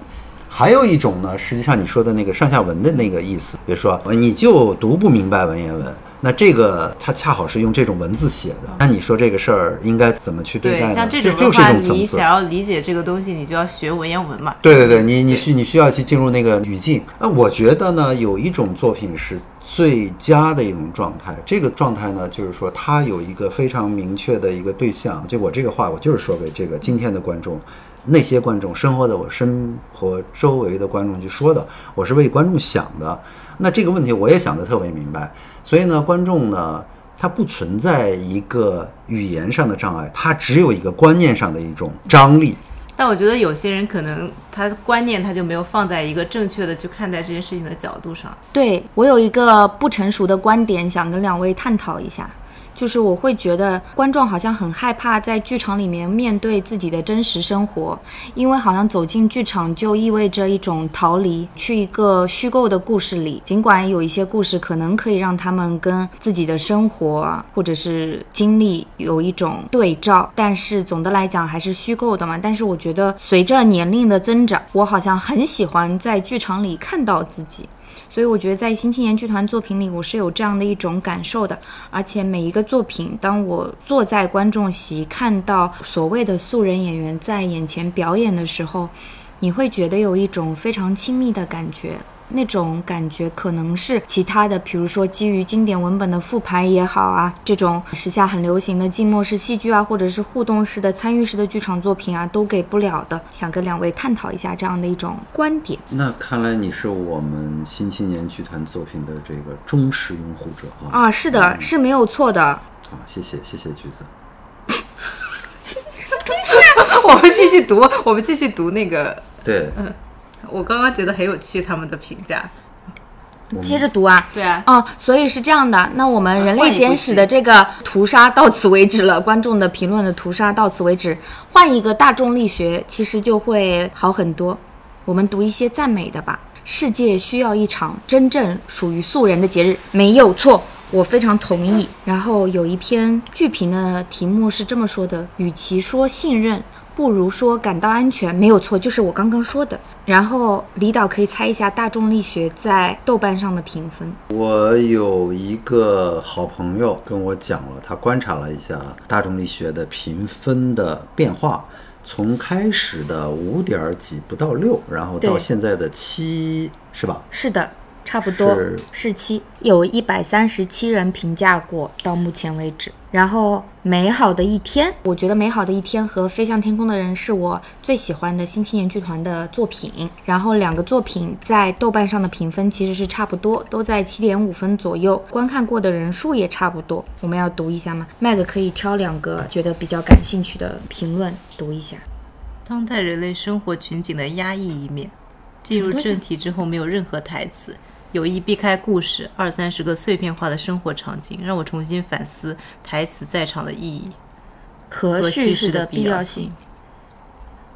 还有一种呢，实际上你说的那个上下文的那个意思，比如说呃你就读不明白文言文，那这个它恰好是用这种文字写的，那你说这个事儿应该怎么去对待呢？像这这就是种的话，你想。要理解这个东西，你就要学文言文嘛。对对对，你你需你需要去进入那个语境。那我觉得呢，有一种作品是最佳的一种状态。这个状态呢，就是说它有一个非常明确的一个对象。就我这个话，我就是说给这个今天的观众，那些观众生活在我生活周围的观众去说的，我是为观众想的。那这个问题我也想得特别明白，所以呢，观众呢。他不存在一个语言上的障碍，他只有一个观念上的一种张力。但我觉得有些人可能他观念他就没有放在一个正确的去看待这件事情的角度上。对我有一个不成熟的观点，想跟两位探讨一下。就是我会觉得观众好像很害怕在剧场里面面对自己的真实生活，因为好像走进剧场就意味着一种逃离，去一个虚构的故事里。尽管有一些故事可能可以让他们跟自己的生活或者是经历有一种对照，但是总的来讲还是虚构的嘛。但是我觉得随着年龄的增长，我好像很喜欢在剧场里看到自己。所以我觉得在新青年剧团作品里，我是有这样的一种感受的。而且每一个作品，当我坐在观众席看到所谓的素人演员在眼前表演的时候，你会觉得有一种非常亲密的感觉。那种感觉可能是其他的，比如说基于经典文本的复排也好啊，这种时下很流行的静默式戏剧啊，或者是互动式的参与式的剧场作品啊，都给不了的。想跟两位探讨一下这样的一种观点。那看来你是我们新青年剧团作品的这个忠实拥护者啊！啊，是的，是没有错的。啊，谢谢谢谢橘子。我们继续读，我们继续读那个，对，我刚刚觉得很有趣他们的评价。接着读啊。对啊，哦，所以是这样的，那我们《人类简史》的这个屠杀到此为止了，观众的评论的屠杀到此为止，换一个大众力学，其实就会好很多。我们读一些赞美的吧。世界需要一场真正属于素人的节日，没有错，我非常同意。然后有一篇剧评的题目是这么说的：与其说信任，不如说感到安全，没有错，就是我刚刚说的。然后李导可以猜一下大众力学在豆瓣上的评分。我有一个好朋友跟我讲了，他观察了一下大众力学的评分的变化，从开始的五点几不到六，然后到现在的七，是吧？是的，差不多是是七，有一百三十七人评价过，到目前为止。然后《美好的一天》，我觉得《美好的一天》和《飞向天空的人》是我最喜欢的新青年剧团的作品。然后两个作品在豆瓣上的评分其实是差不多，都在七点五分左右，观看过的人数也差不多。我们要读一下吗？Mag 可以挑两个觉得比较感兴趣的评论读一下。当代人类生活群景的压抑一面。进入正题之后，没有任何台词，有意避开故事，二三十个碎片化的生活场景，让我重新反思台词在场的意义和和叙事的必要性性。。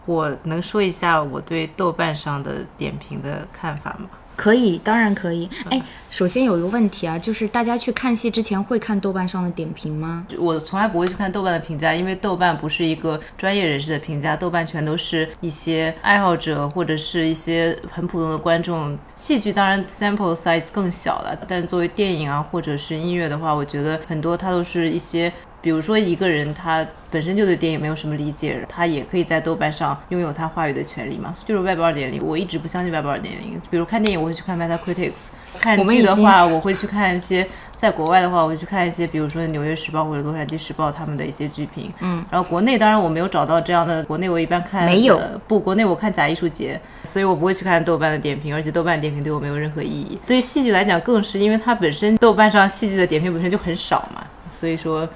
我能说一下我对豆瓣上的点评的看法吗？可以，当然可以。哎，首先有一个问题啊，就是大家去看戏之前会看豆瓣上的点评吗？我从来不会去看豆瓣的评价，因为豆瓣不是一个专业人士的评价，豆瓣全都是一些爱好者或者是一些很普通的观众。戏剧当然 sample size 更小了，但作为电影啊或者是音乐的话，我觉得很多它都是一些。比如说一个人他本身就对电影没有什么理解，他也可以在豆瓣上拥有他话语的权利嘛，就是 Web 二点零。我一直不相信 Web 二点零，比如看电影我会去看 Metacritics，看剧的话我会去看一些，在国外的话我会去看一些，比如说《纽约时报》或者《洛杉矶时报》他们的一些剧评。嗯，然后国内当然我没有找到这样的，国内我一般看没有呃不，国内我看假艺术节，所以我不会去看豆瓣的点评，而且豆瓣点评对我没有任何意义。对于戏剧来讲更是，因为它本身豆瓣上戏剧的点评本身就很少嘛，所以说。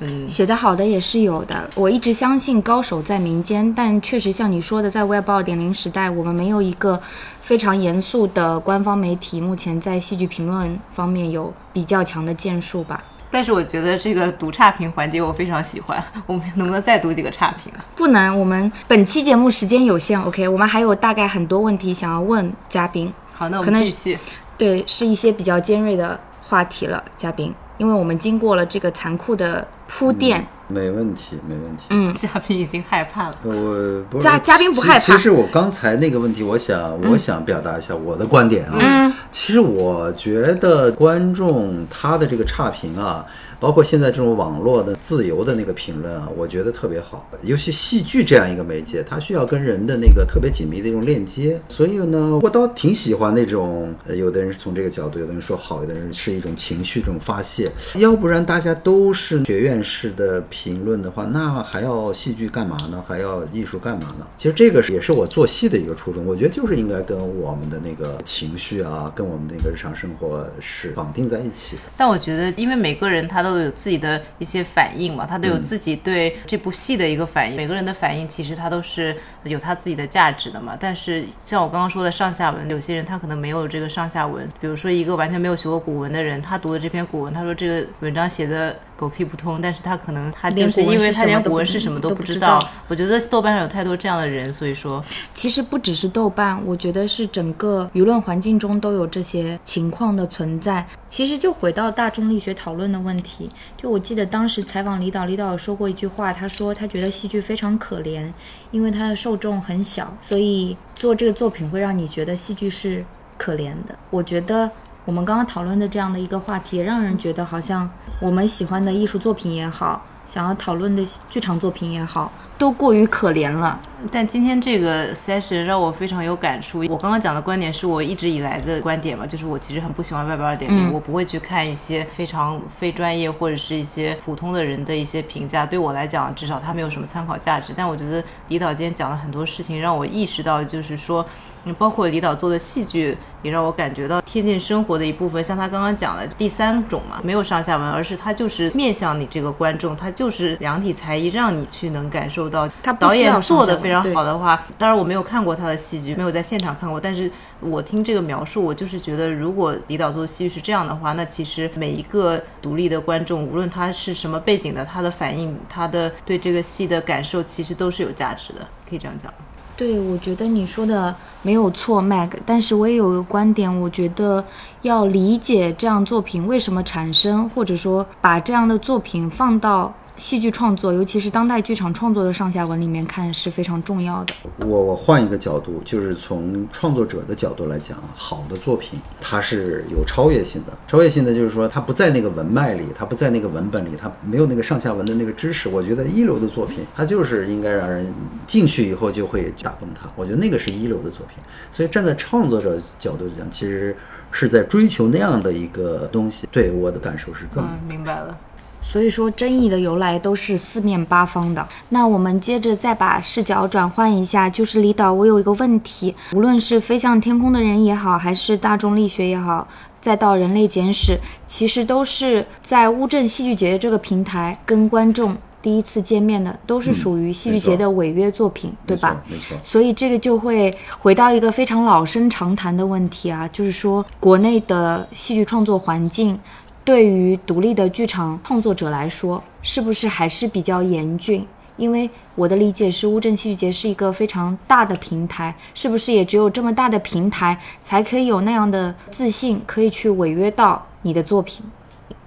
嗯，写得好的也是有的。我一直相信高手在民间，但确实像你说的，在 Web 二点零时代，我们没有一个非常严肃的官方媒体，目前在戏剧评论方面有比较强的建树吧。但是我觉得这个读差评环节我非常喜欢，我们能不能再读几个差评啊？不能，我们本期节目时间有限，OK，我们还有大概很多问题想要问嘉宾。好，那我们继续。对，是一些比较尖锐的话题了，嘉宾，因为我们经过了这个残酷的铺垫，没问题，没问题。嗯，嘉宾已经害怕了。我不是嘉嘉宾不害怕其实我刚才那个问题，我想我想表达一下我的观点啊。嗯，其实我觉得观众他的这个差评啊，包括现在这种网络的自由的那个评论啊，我觉得特别好。尤其戏剧这样一个媒介，它需要跟人的那个特别紧密的一种链接。所以呢，我倒挺喜欢那种，有的人是从这个角度，有的人说好，有的人是一种情绪这种发泄。要不然大家都是学院式的评论的话，那还要戏剧干嘛呢？还要艺术干嘛呢？其实这个也是我做戏的一个初衷。我觉得就是应该跟我们的那个情绪啊，跟我们那个日常生活是绑定在一起。但我觉得，因为每个人他都有自己的一些反应嘛，他都有嗯自己对这部戏的一个反应。每个人的反应其实他都是有他自己的价值的嘛。但是像我刚刚说的上下文，有些人他可能没有这个上下文。比如说一个完全没有学过古文的人，他读的这篇古文，他说这个文章写的狗屁不通，但是他可能他就是因为他连古文是什么都不知道。我觉得豆瓣上有太多这样的人，所以说其实不只是豆瓣，我觉得是整个舆论环境中都有这些情况的存在。其实就回到大众力学讨论的问题，就我记得当时采访李导，李导有说过一句话，他说他觉得戏剧非常可怜，因为他的受众很小，所以做这个作品会让你觉得戏剧是可怜的。我觉得。我们刚刚讨论的这样的一个话题，让人觉得好像我们喜欢的艺术作品也好，想要讨论的剧场作品也好，都过于可怜了。但今天这个 session 让我非常有感触。我刚刚讲的观点是我一直以来的观点嘛，就是我其实很不喜欢 Web 二点零，我不会去看一些非常非专业或者是一些普通的人的一些评价。对我来讲，至少它没有什么参考价值。但我觉得李导今天讲了很多事情，让我意识到，就是说，嗯包括李导做的戏剧，也让我感觉到贴近生活的一部分。像他刚刚讲的第三种嘛，没有上下文，而是他就是面向你这个观众，他就是量体裁衣，让你去能感受到导他导演做的非常好的话，当然我没有看过他的戏剧，没有在现场看过，但是我听这个描述，我就是觉得，如果李导做的戏剧是这样的话，那其实每一个独立的观众，无论他是什么背景的，他的反应，他的对这个戏的感受，其实都是有价值的，可以这样讲。对，我觉得你说的没有错，Mag。但是我也有个观点，我觉得要理解这样作品为什么产生，或者说把这样的作品放到戏剧创作，尤其是当代剧场创作的上下文里面看是非常重要的。我我换一个角度，就是从创作者的角度来讲，好的作品它是有超越性的。超越性的就是说，它不在那个文脉里，它不在那个文本里，它没有那个上下文的那个知识。我觉得一流的作品，它就是应该让人进去以后就会打动他。我觉得那个是一流的作品。所以站在创作者角度讲，其实是在追求那样的一个东西。对我的感受是这么。嗯，明白了。所以说，争议的由来都是四面八方的。那我们接着再把视角转换一下，就是李导，我有一个问题，无论是飞向天空的人也好，还是大众力学也好，再到人类简史，其实都是在乌镇戏剧节这个平台跟观众第一次见面的，都是属于戏剧节的违约作品，对吧？没错，所以这个就会回到一个非常老生常谈的问题啊，就是说国内的戏剧创作环境。对于独立的剧场创作者来说，是不是还是比较严峻？因为我的理解是，乌镇戏剧节是一个非常大的平台，是不是也只有这么大的平台，才可以有那样的自信，可以去违约到你的作品，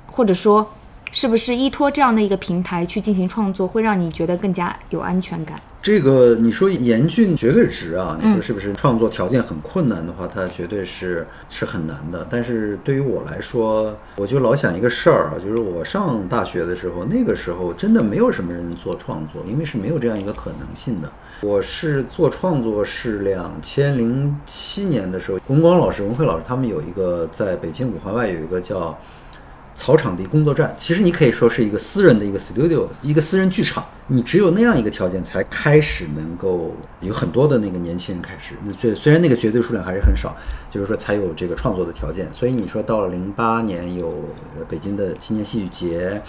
或者说，是不是依托这样的一个平台去进行创作，会让你觉得更加有安全感？这个你说严峻绝对值啊，你说是不是？创作条件很困难的话，它绝对是是很难的。但是对于我来说，我就老想一个事儿啊，就是我上大学的时候，那个时候真的没有什么人做创作，因为是没有这样一个可能性的。我是做创作是两千零七年的时候，龚光老师、文慧老师他们有一个在北京五环外有一个叫草场地工作站，其实你可以说是一个私人的一个 studio，一个私人剧场。你只有那样一个条件，才开始能够有很多的那个年轻人开始。那虽虽然那个绝对数量还是很少，就是说才有这个创作的条件。所以你说到了零八年有北京的青年戏剧节，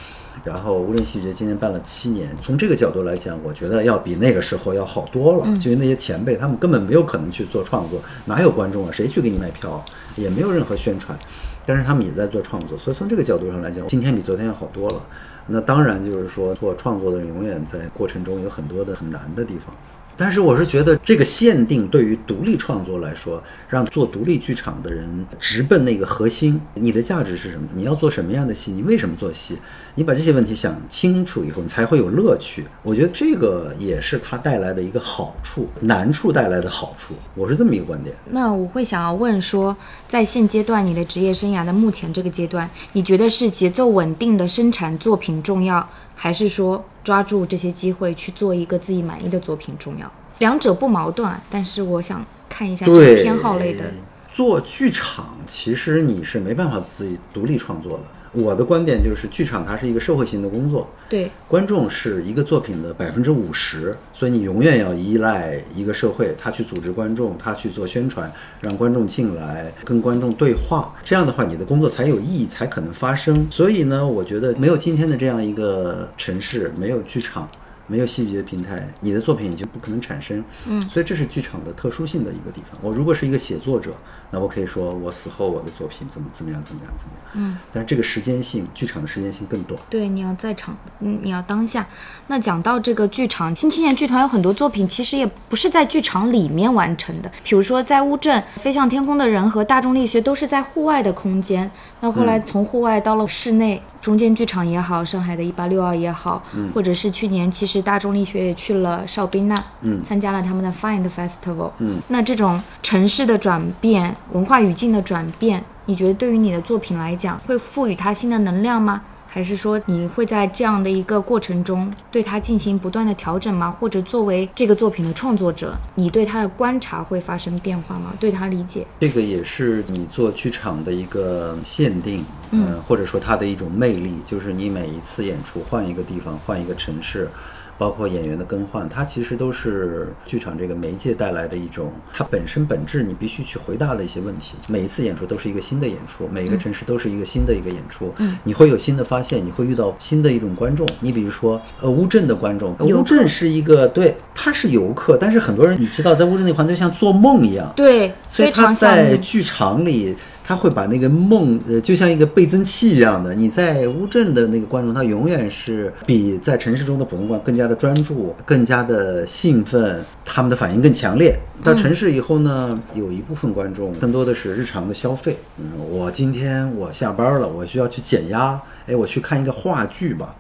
然后乌镇戏剧节今年办了七年。从这个角度来讲，我觉得要比那个时候要好多了。就那些前辈，他们根本没有可能去做创作，哪有观众啊？谁去给你卖票？也没有任何宣传。但是他们也在做创作，所以从这个角度上来讲，今天比昨天要好多了。那当然就是说，做创作的人永远在过程中有很多的很难的地方。但是我是觉得，这个限定对于独立创作来说，让做独立剧场的人直奔那个核心，你的价值是什么？你要做什么样的戏？你为什么做戏？你把这些问题想清楚以后，你才会有乐趣。我觉得这个也是它带来的一个好处，难处带来的好处。我是这么一个观点。那我会想要问说，在现阶段你的职业生涯的目前这个阶段，你觉得是节奏稳定的生产作品重要，还是说？抓住这些机会去做一个自己满意的作品重要，两者不矛盾。但是我想看一下这个偏好类的。做剧场其实你是没办法自己独立创作的。我的观点就是，剧场它是一个社会性的工作，对观众是一个作品的百分之五十，所以你永远要依赖一个社会，他去组织观众，他去做宣传，让观众进来跟观众对话，这样的话你的工作才有意义，才可能发生。所以呢，我觉得没有今天的这样一个城市，没有剧场。没有戏剧的平台，你的作品就不可能产生。嗯，所以这是剧场的特殊性的一个地方。我如果是一个写作者，那我可以说我死后我的作品怎么怎么样怎么样怎么样。嗯，但是这个时间性，剧场的时间性更短。对，你要在场，嗯，你要当下。那讲到这个剧场，新青年剧团有很多作品，其实也不是在剧场里面完成的。比如说在乌镇，《飞向天空的人》和《大众力学》都是在户外的空间。那后来从户外到了室内，中间剧场也好，上海的一八六二也好，或者是去年其实大众力学也去了邵宾纳，参加了他们的 Find Festival 嗯。那这种城市的转变、文化语境的转变，你觉得对于你的作品来讲，会赋予它新的能量吗？还是说你会在这样的一个过程中对它进行不断的调整吗？或者作为这个作品的创作者，你对它的观察会发生变化吗？对它理解，这个也是你做剧场的一个限定，嗯，或者说它的一种魅力，就是你每一次演出换一个地方，换一个城市。包括演员的更换，它其实都是剧场这个媒介带来的一种，它本身本质你必须去回答的一些问题。每一次演出都是一个新的演出，每一个城市都是一个新的一个演出。嗯，你会有新的发现，你会遇到新的一种观众。你比如说，呃，乌镇的观众，乌镇是一个对，他是游客，但是很多人你知道，在乌镇那环就像做梦一样。对，所以他在剧场里。他会把那个梦，呃，就像一个倍增器一样的。你在乌镇的那个观众，他永远是比在城市中的普通观众更加的专注，更加的兴奋，他们的反应更强烈。到城市以后呢，有一部分观众更多的是日常的消费。嗯，我今天我下班了，我需要去减压，哎，我去看一个话剧吧。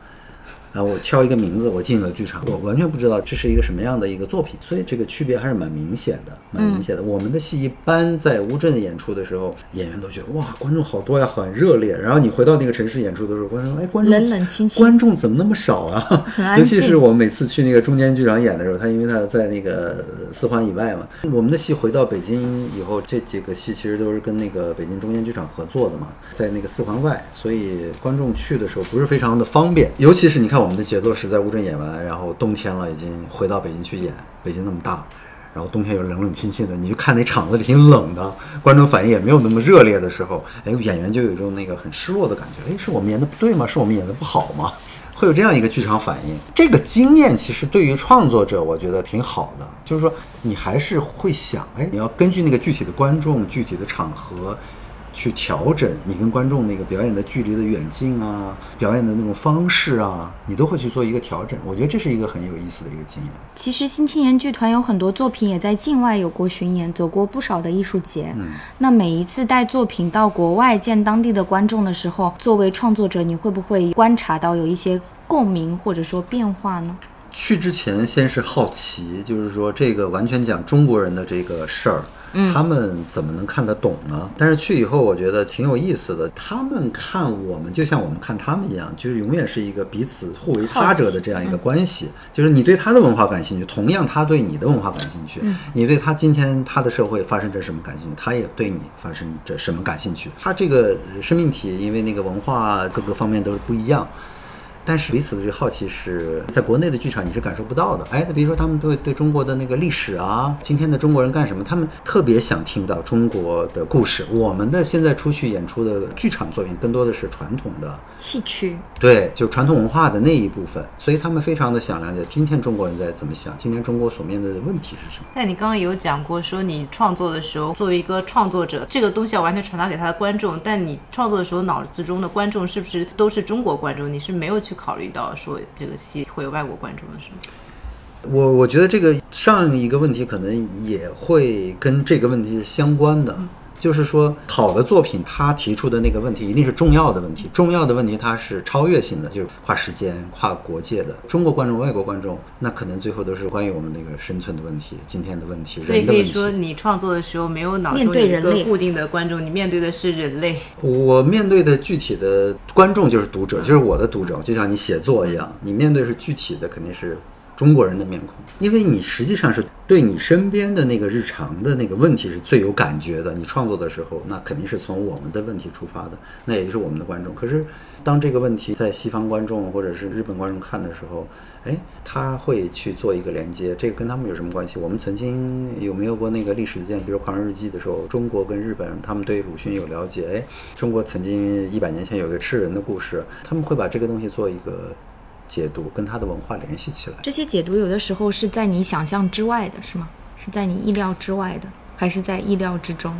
啊，我挑一个名字，我进了剧场，我完全不知道这是一个什么样的一个作品，所以这个区别还是蛮明显的，蛮明显的。我们的戏一般在乌镇演出的时候，演员都觉得哇，观众好多呀，很热烈。然后你回到那个城市演出的时候，观众哎，观众冷冷清清，观众怎么那么少啊？尤其是我们每次去那个中间剧场演的时候，他因为他在那个四环以外嘛，我们的戏回到北京以后，这几个戏其实都是跟那个北京中间剧场合作的嘛，在那个四环外，所以观众去的时候不是非常的方便，尤其是你看。我们的节奏是在乌镇演完，然后冬天了，已经回到北京去演。北京那么大，然后冬天又冷冷清清的，你就看那场子里挺冷的，观众反应也没有那么热烈的时候，哎，演员就有一种那个很失落的感觉。哎，是我们演的不对吗？是我们演的不好吗？会有这样一个剧场反应。这个经验其实对于创作者，我觉得挺好的，就是说你还是会想，哎，你要根据那个具体的观众、具体的场合。去调整你跟观众那个表演的距离的远近啊，表演的那种方式啊，你都会去做一个调整。我觉得这是一个很有意思的一个经验。其实新青年剧团有很多作品也在境外有过巡演，走过不少的艺术节。嗯，那每一次带作品到国外见当地的观众的时候，作为创作者，你会不会观察到有一些共鸣或者说变化呢？去之前先是好奇，就是说这个完全讲中国人的这个事儿。他们怎么能看得懂呢？但是去以后，我觉得挺有意思的。他们看我们，就像我们看他们一样，就是永远是一个彼此互为他者的这样一个关系。就是你对他的文化感兴趣，同样他对你的文化感兴趣。你对他今天他的社会发生着什么感兴趣，他也对你发生着什么感兴趣。他这个生命体，因为那个文化各个方面都是不一样。但是彼此的这个好奇是在国内的剧场你是感受不到的。哎，那比如说他们对对中国的那个历史啊，今天的中国人干什么，他们特别想听到中国的故事。我们的现在出去演出的剧场作品更多的是传统的戏曲，对，就传统文化的那一部分，所以他们非常的想了解今天中国人在怎么想，今天中国所面对的问题是什么。但你刚刚有讲过，说你创作的时候，作为一个创作者，这个东西要完全传达给他的观众，但你创作的时候脑子中的观众是不是都是中国观众？你是没有去。考虑到说这个戏会有外国观众的是吗？我我觉得这个上一个问题可能也会跟这个问题是相关的。就是说，好的作品，他提出的那个问题一定是重要的问题。重要的问题，它是超越性的，就是跨时间、跨国界的。中国观众、外国观众，那可能最后都是关于我们那个生存的问题、今天的问题。所以可以说，你创作的时候没有脑中一个固定的观众，你面对的是人类。我面对的具体的观众就是读者，就是我的读者，就像你写作一样，你面对是具体的，肯定是。中国人的面孔，因为你实际上是对你身边的那个日常的那个问题是最有感觉的。你创作的时候，那肯定是从我们的问题出发的，那也就是我们的观众。可是，当这个问题在西方观众或者是日本观众看的时候，哎，他会去做一个连接，这个跟他们有什么关系？我们曾经有没有过那个历史事件？比如《狂人日记》的时候，中国跟日本他们对鲁迅有了解，哎，中国曾经一百年前有个吃人的故事，他们会把这个东西做一个。解读跟他的文化联系起来，这些解读有的时候是在你想象之外的，是吗？是在你意料之外的，还是在意料之中？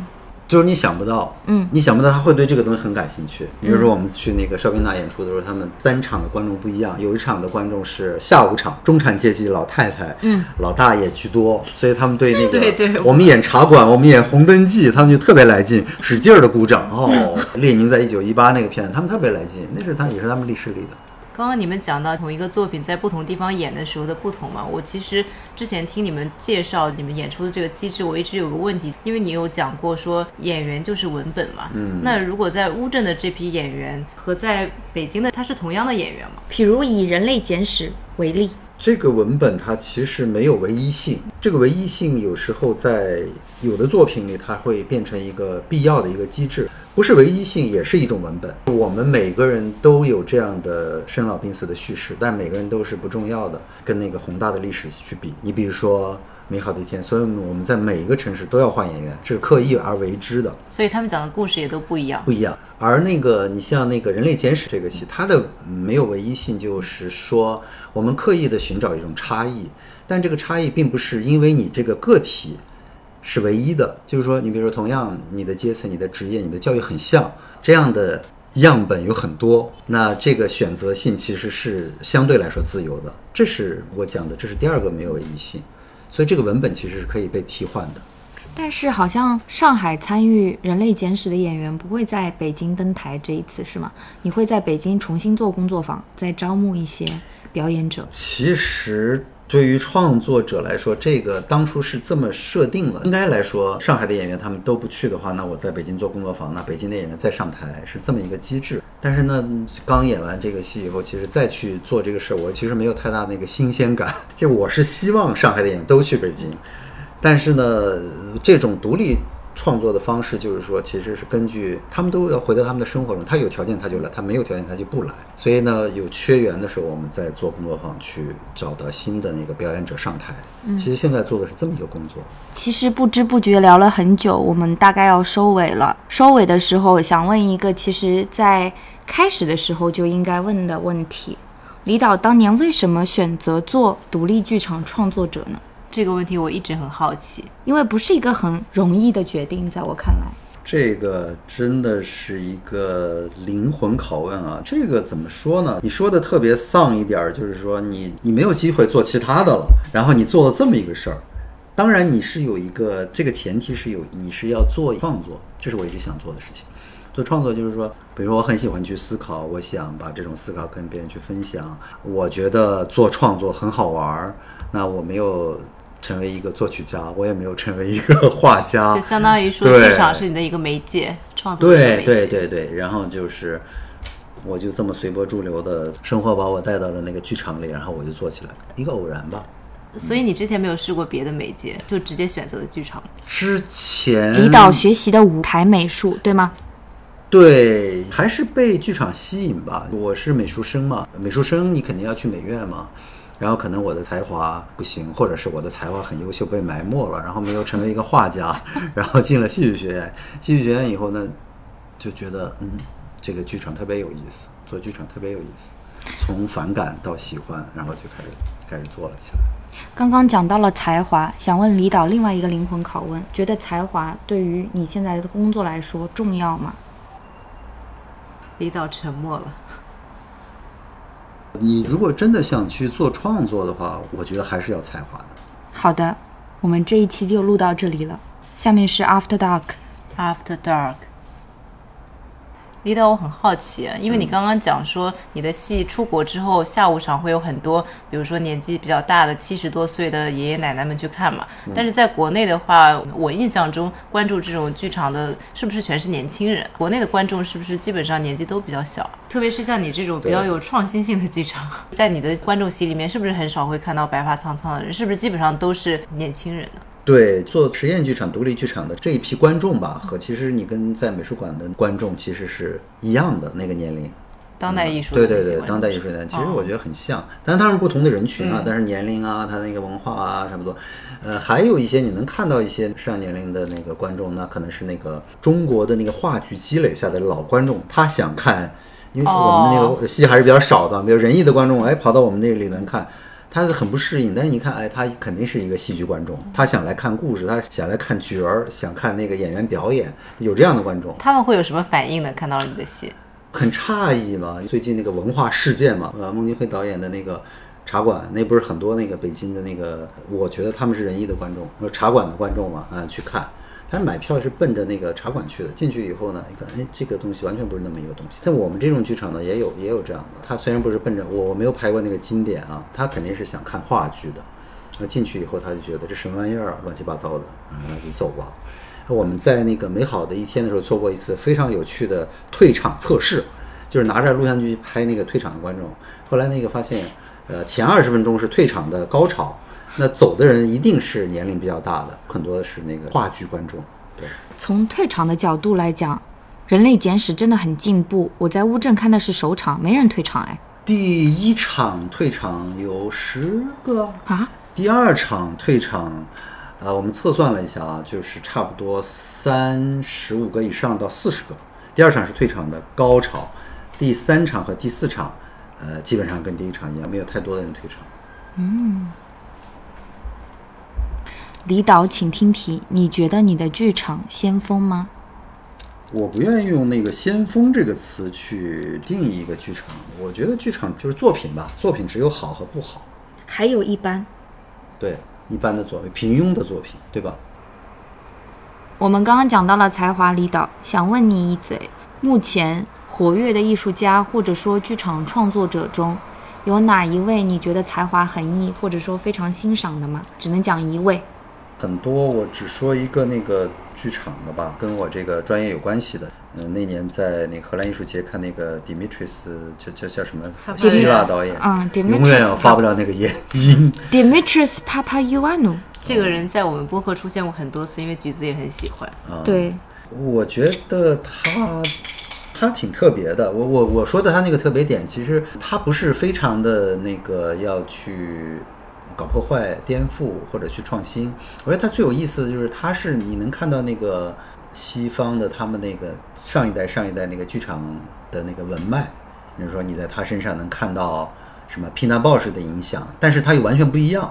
就是你想不到，嗯，你想不到他会对这个东西很感兴趣。比如说我们去那个邵宾纳演出的时候，他们三场的观众不一样，有一场的观众是下午场，中产阶级老太太，嗯，老大爷居多，所以他们对那个，对对，我们演茶馆，我们演红灯记，他们就特别来劲，使劲儿的鼓掌。哦，列宁在一九一八那个片，他们特别来劲，那是他也是他们历史里的。刚刚你们讲到同一个作品在不同地方演的时候的不同嘛？我其实之前听你们介绍你们演出的这个机制，我一直有个问题，因为你有讲过说演员就是文本嘛。嗯。那如果在乌镇的这批演员和在北京的，他是同样的演员吗？譬如以《人类简史》为例。这个文本它其实没有唯一性，这个唯一性有时候在有的作品里，它会变成一个必要的一个机制，不是唯一性也是一种文本。我们每个人都有这样的生老病死的叙事，但每个人都是不重要的，跟那个宏大的历史去比。你比如说。美好的一天，所以我们在每一个城市都要换演员，这是刻意而为之的。所以他们讲的故事也都不一样，不一样。而那个你像那个《人类简史》这个戏，它的没有唯一性，就是说我们刻意的寻找一种差异，但这个差异并不是因为你这个个体是唯一的，就是说你比如说同样你的阶层、你的职业、你的教育很像，这样的样本有很多，那这个选择性其实是相对来说自由的。这是我讲的，这是第二个没有唯一性。所以这个文本其实是可以被替换的，但是好像上海参与《人类简史》的演员不会在北京登台这一次是吗？你会在北京重新做工作坊，再招募一些表演者？其实对于创作者来说，这个当初是这么设定了。应该来说，上海的演员他们都不去的话，那我在北京做工作坊，那北京的演员再上台是这么一个机制。但是呢，刚演完这个戏以后，其实再去做这个事儿，我其实没有太大那个新鲜感。就我是希望上海的演员都去北京，但是呢，这种独立。创作的方式就是说，其实是根据他们都要回到他们的生活中，他有条件他就来，他没有条件他就不来。所以呢，有缺员的时候，我们在做工作坊去找到新的那个表演者上台。其实现在做的是这么一个工作。其实不知不觉聊了很久，我们大概要收尾了。收尾的时候，想问一个，其实在开始的时候就应该问的问题：李导当年为什么选择做独立剧场创作者呢？这个问题我一直很好奇，因为不是一个很容易的决定，在我看来，这个真的是一个灵魂拷问啊！这个怎么说呢？你说的特别丧一点儿，就是说你你没有机会做其他的了，然后你做了这么一个事儿。当然你是有一个这个前提是有你是要做创作，这是我一直想做的事情。做创作就是说，比如说我很喜欢去思考，我想把这种思考跟别人去分享。我觉得做创作很好玩儿，那我没有成为一个作曲家，我也没有成为一个画家，就相当于说对剧场是你的一个媒介，创作对。对对对，然后就是，我就这么随波逐流的生活把我带到了那个剧场里，然后我就做起来，一个偶然吧。所以你之前没有试过别的媒介，就直接选择了剧场。之前李导学习的舞台美术，对吗？对，还是被剧场吸引吧。我是美术生嘛，美术生你肯定要去美院嘛。然后可能我的才华不行，或者是我的才华很优秀被埋没了，然后没有成为一个画家，然后进了戏剧学院。戏剧学院以后呢，就觉得嗯，这个剧场特别有意思，做剧场特别有意思，从反感到喜欢，然后就开始开始做了起来。刚刚讲到了才华，想问李导另外一个灵魂拷问：觉得才华对于你现在的工作来说重要吗？李导沉默了。你如果真的想去做创作的话，我觉得还是要才华的。好的，我们这一期就录到这里了。下面是 After Dark。After Dark。李导，我很好奇，因为你刚刚讲说你的戏出国之后，下午场会有很多，比如说年纪比较大的七十多岁的爷爷奶奶们去看嘛。但是在国内的话，我印象中关注这种剧场的，是不是全是年轻人？国内的观众是不是基本上年纪都比较小？特别是像你这种比较有创新性的剧场，在你的观众席里面，是不是很少会看到白发苍苍的人？是不是基本上都是年轻人呢？对，做实验剧场、独立剧场的这一批观众吧，和其实你跟在美术馆的观众其实是一样的那个年龄。当代艺术的对对对，当代艺术的，其实哦我觉得很像，但是他们不同的人群啊，嗯但是年龄啊，他那个文化啊差不多。呃，还有一些你能看到一些上年龄的那个观众，那可能是那个中国的那个话剧积累下的老观众，他想看，因为我们那哦个戏还是比较少的，比如仁义的观众，哎，跑到我们那里能看。他是很不适应，但是你看，哎，他肯定是一个戏剧观众，他想来看故事，他想来看角儿，想看那个演员表演，有这样的观众。他们会有什么反应呢？看到了你的戏？很诧异嘛。最近那个文化事件嘛，呃，孟京辉导演的那个茶馆，那不是很多那个北京的那个，我觉得他们是仁义的观众，说茶馆的观众嘛，啊、去看。他买票是奔着那个茶馆去的，进去以后呢，一看，哎，这个东西完全不是那么一个东西。在我们这种剧场呢，也有也有这样的。他虽然不是奔着我，我没有拍过那个经典啊，他肯定是想看话剧的。那进去以后，他就觉得这什么玩意儿啊，乱七八糟的，嗯，那就走吧。我们在那个美好的一天的时候做过一次非常有趣的退场测试，就是拿着录像机拍那个退场的观众。后来那个发现，呃，前二十分钟是退场的高潮，那走的人一定是年龄比较大的，很多是那个话剧观众。对，从退场的角度来讲，《人类简史》真的很进步。我在乌镇看的是首场，没人退场哎。第一场退场有十个，啊，第二场退场，呃，我们测算了一下啊，就是差不多三十五个以上到四十个。第二场是退场的高潮，第三场和第四场，呃，基本上跟第一场一样，没有太多的人退场。李导，请听题：你觉得你的剧场先锋吗？我不愿意用那个“先锋”这个词去定义一个剧场，我觉得剧场就是作品吧，作品只有好和不好，还有一般。对，一般的作品，平庸的作品，对吧？我们刚刚讲到了才华，李导想问你一嘴：目前活跃的艺术家或者说剧场创作者中，有哪一位你觉得才华横溢，或者说非常欣赏的吗？只能讲一位。很多，我只说一个那个剧场的吧，跟我这个专业有关系的。嗯、那年在那个荷兰艺术节看那个 Dimitris，叫叫叫什么希腊导演，嗯，Dimitris 永远发不了那个音音。Dimitris Papaioannou，这个人在我们播客出现过很多次，因为橘子也很喜欢。对，我觉得他他挺特别的。我我我说的他那个特别点，其实他不是非常的那个要去搞破坏、颠覆或者去创新。我觉得他最有意思的就是，他是你能看到那个西方的他们那个上一代、上一代那个剧场的那个文脉，比如说你在他身上能看到什么 pina boss 的影响，但是他又完全不一样。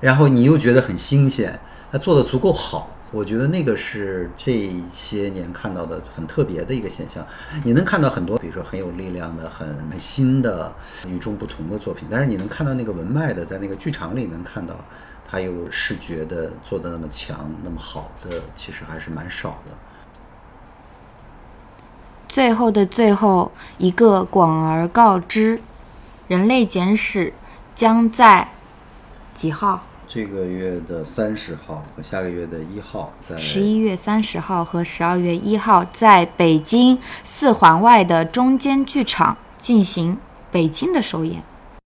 然后你又觉得很新鲜，他做的足够好，我觉得那个是这些年看到的很特别的一个现象。你能看到很多，比如说很有力量的、很新的、与众不同的作品，但是你能看到那个文脉的，在那个剧场里能看到，它有视觉的做的那么强、那么好的，其实还是蛮少的。最后的最后一个广而告之，《人类简史》将在几号？这个月的三十号和下个月的一号，在十一月三十号和十二月一号，在北京四环外的中间剧场进行北京的首演。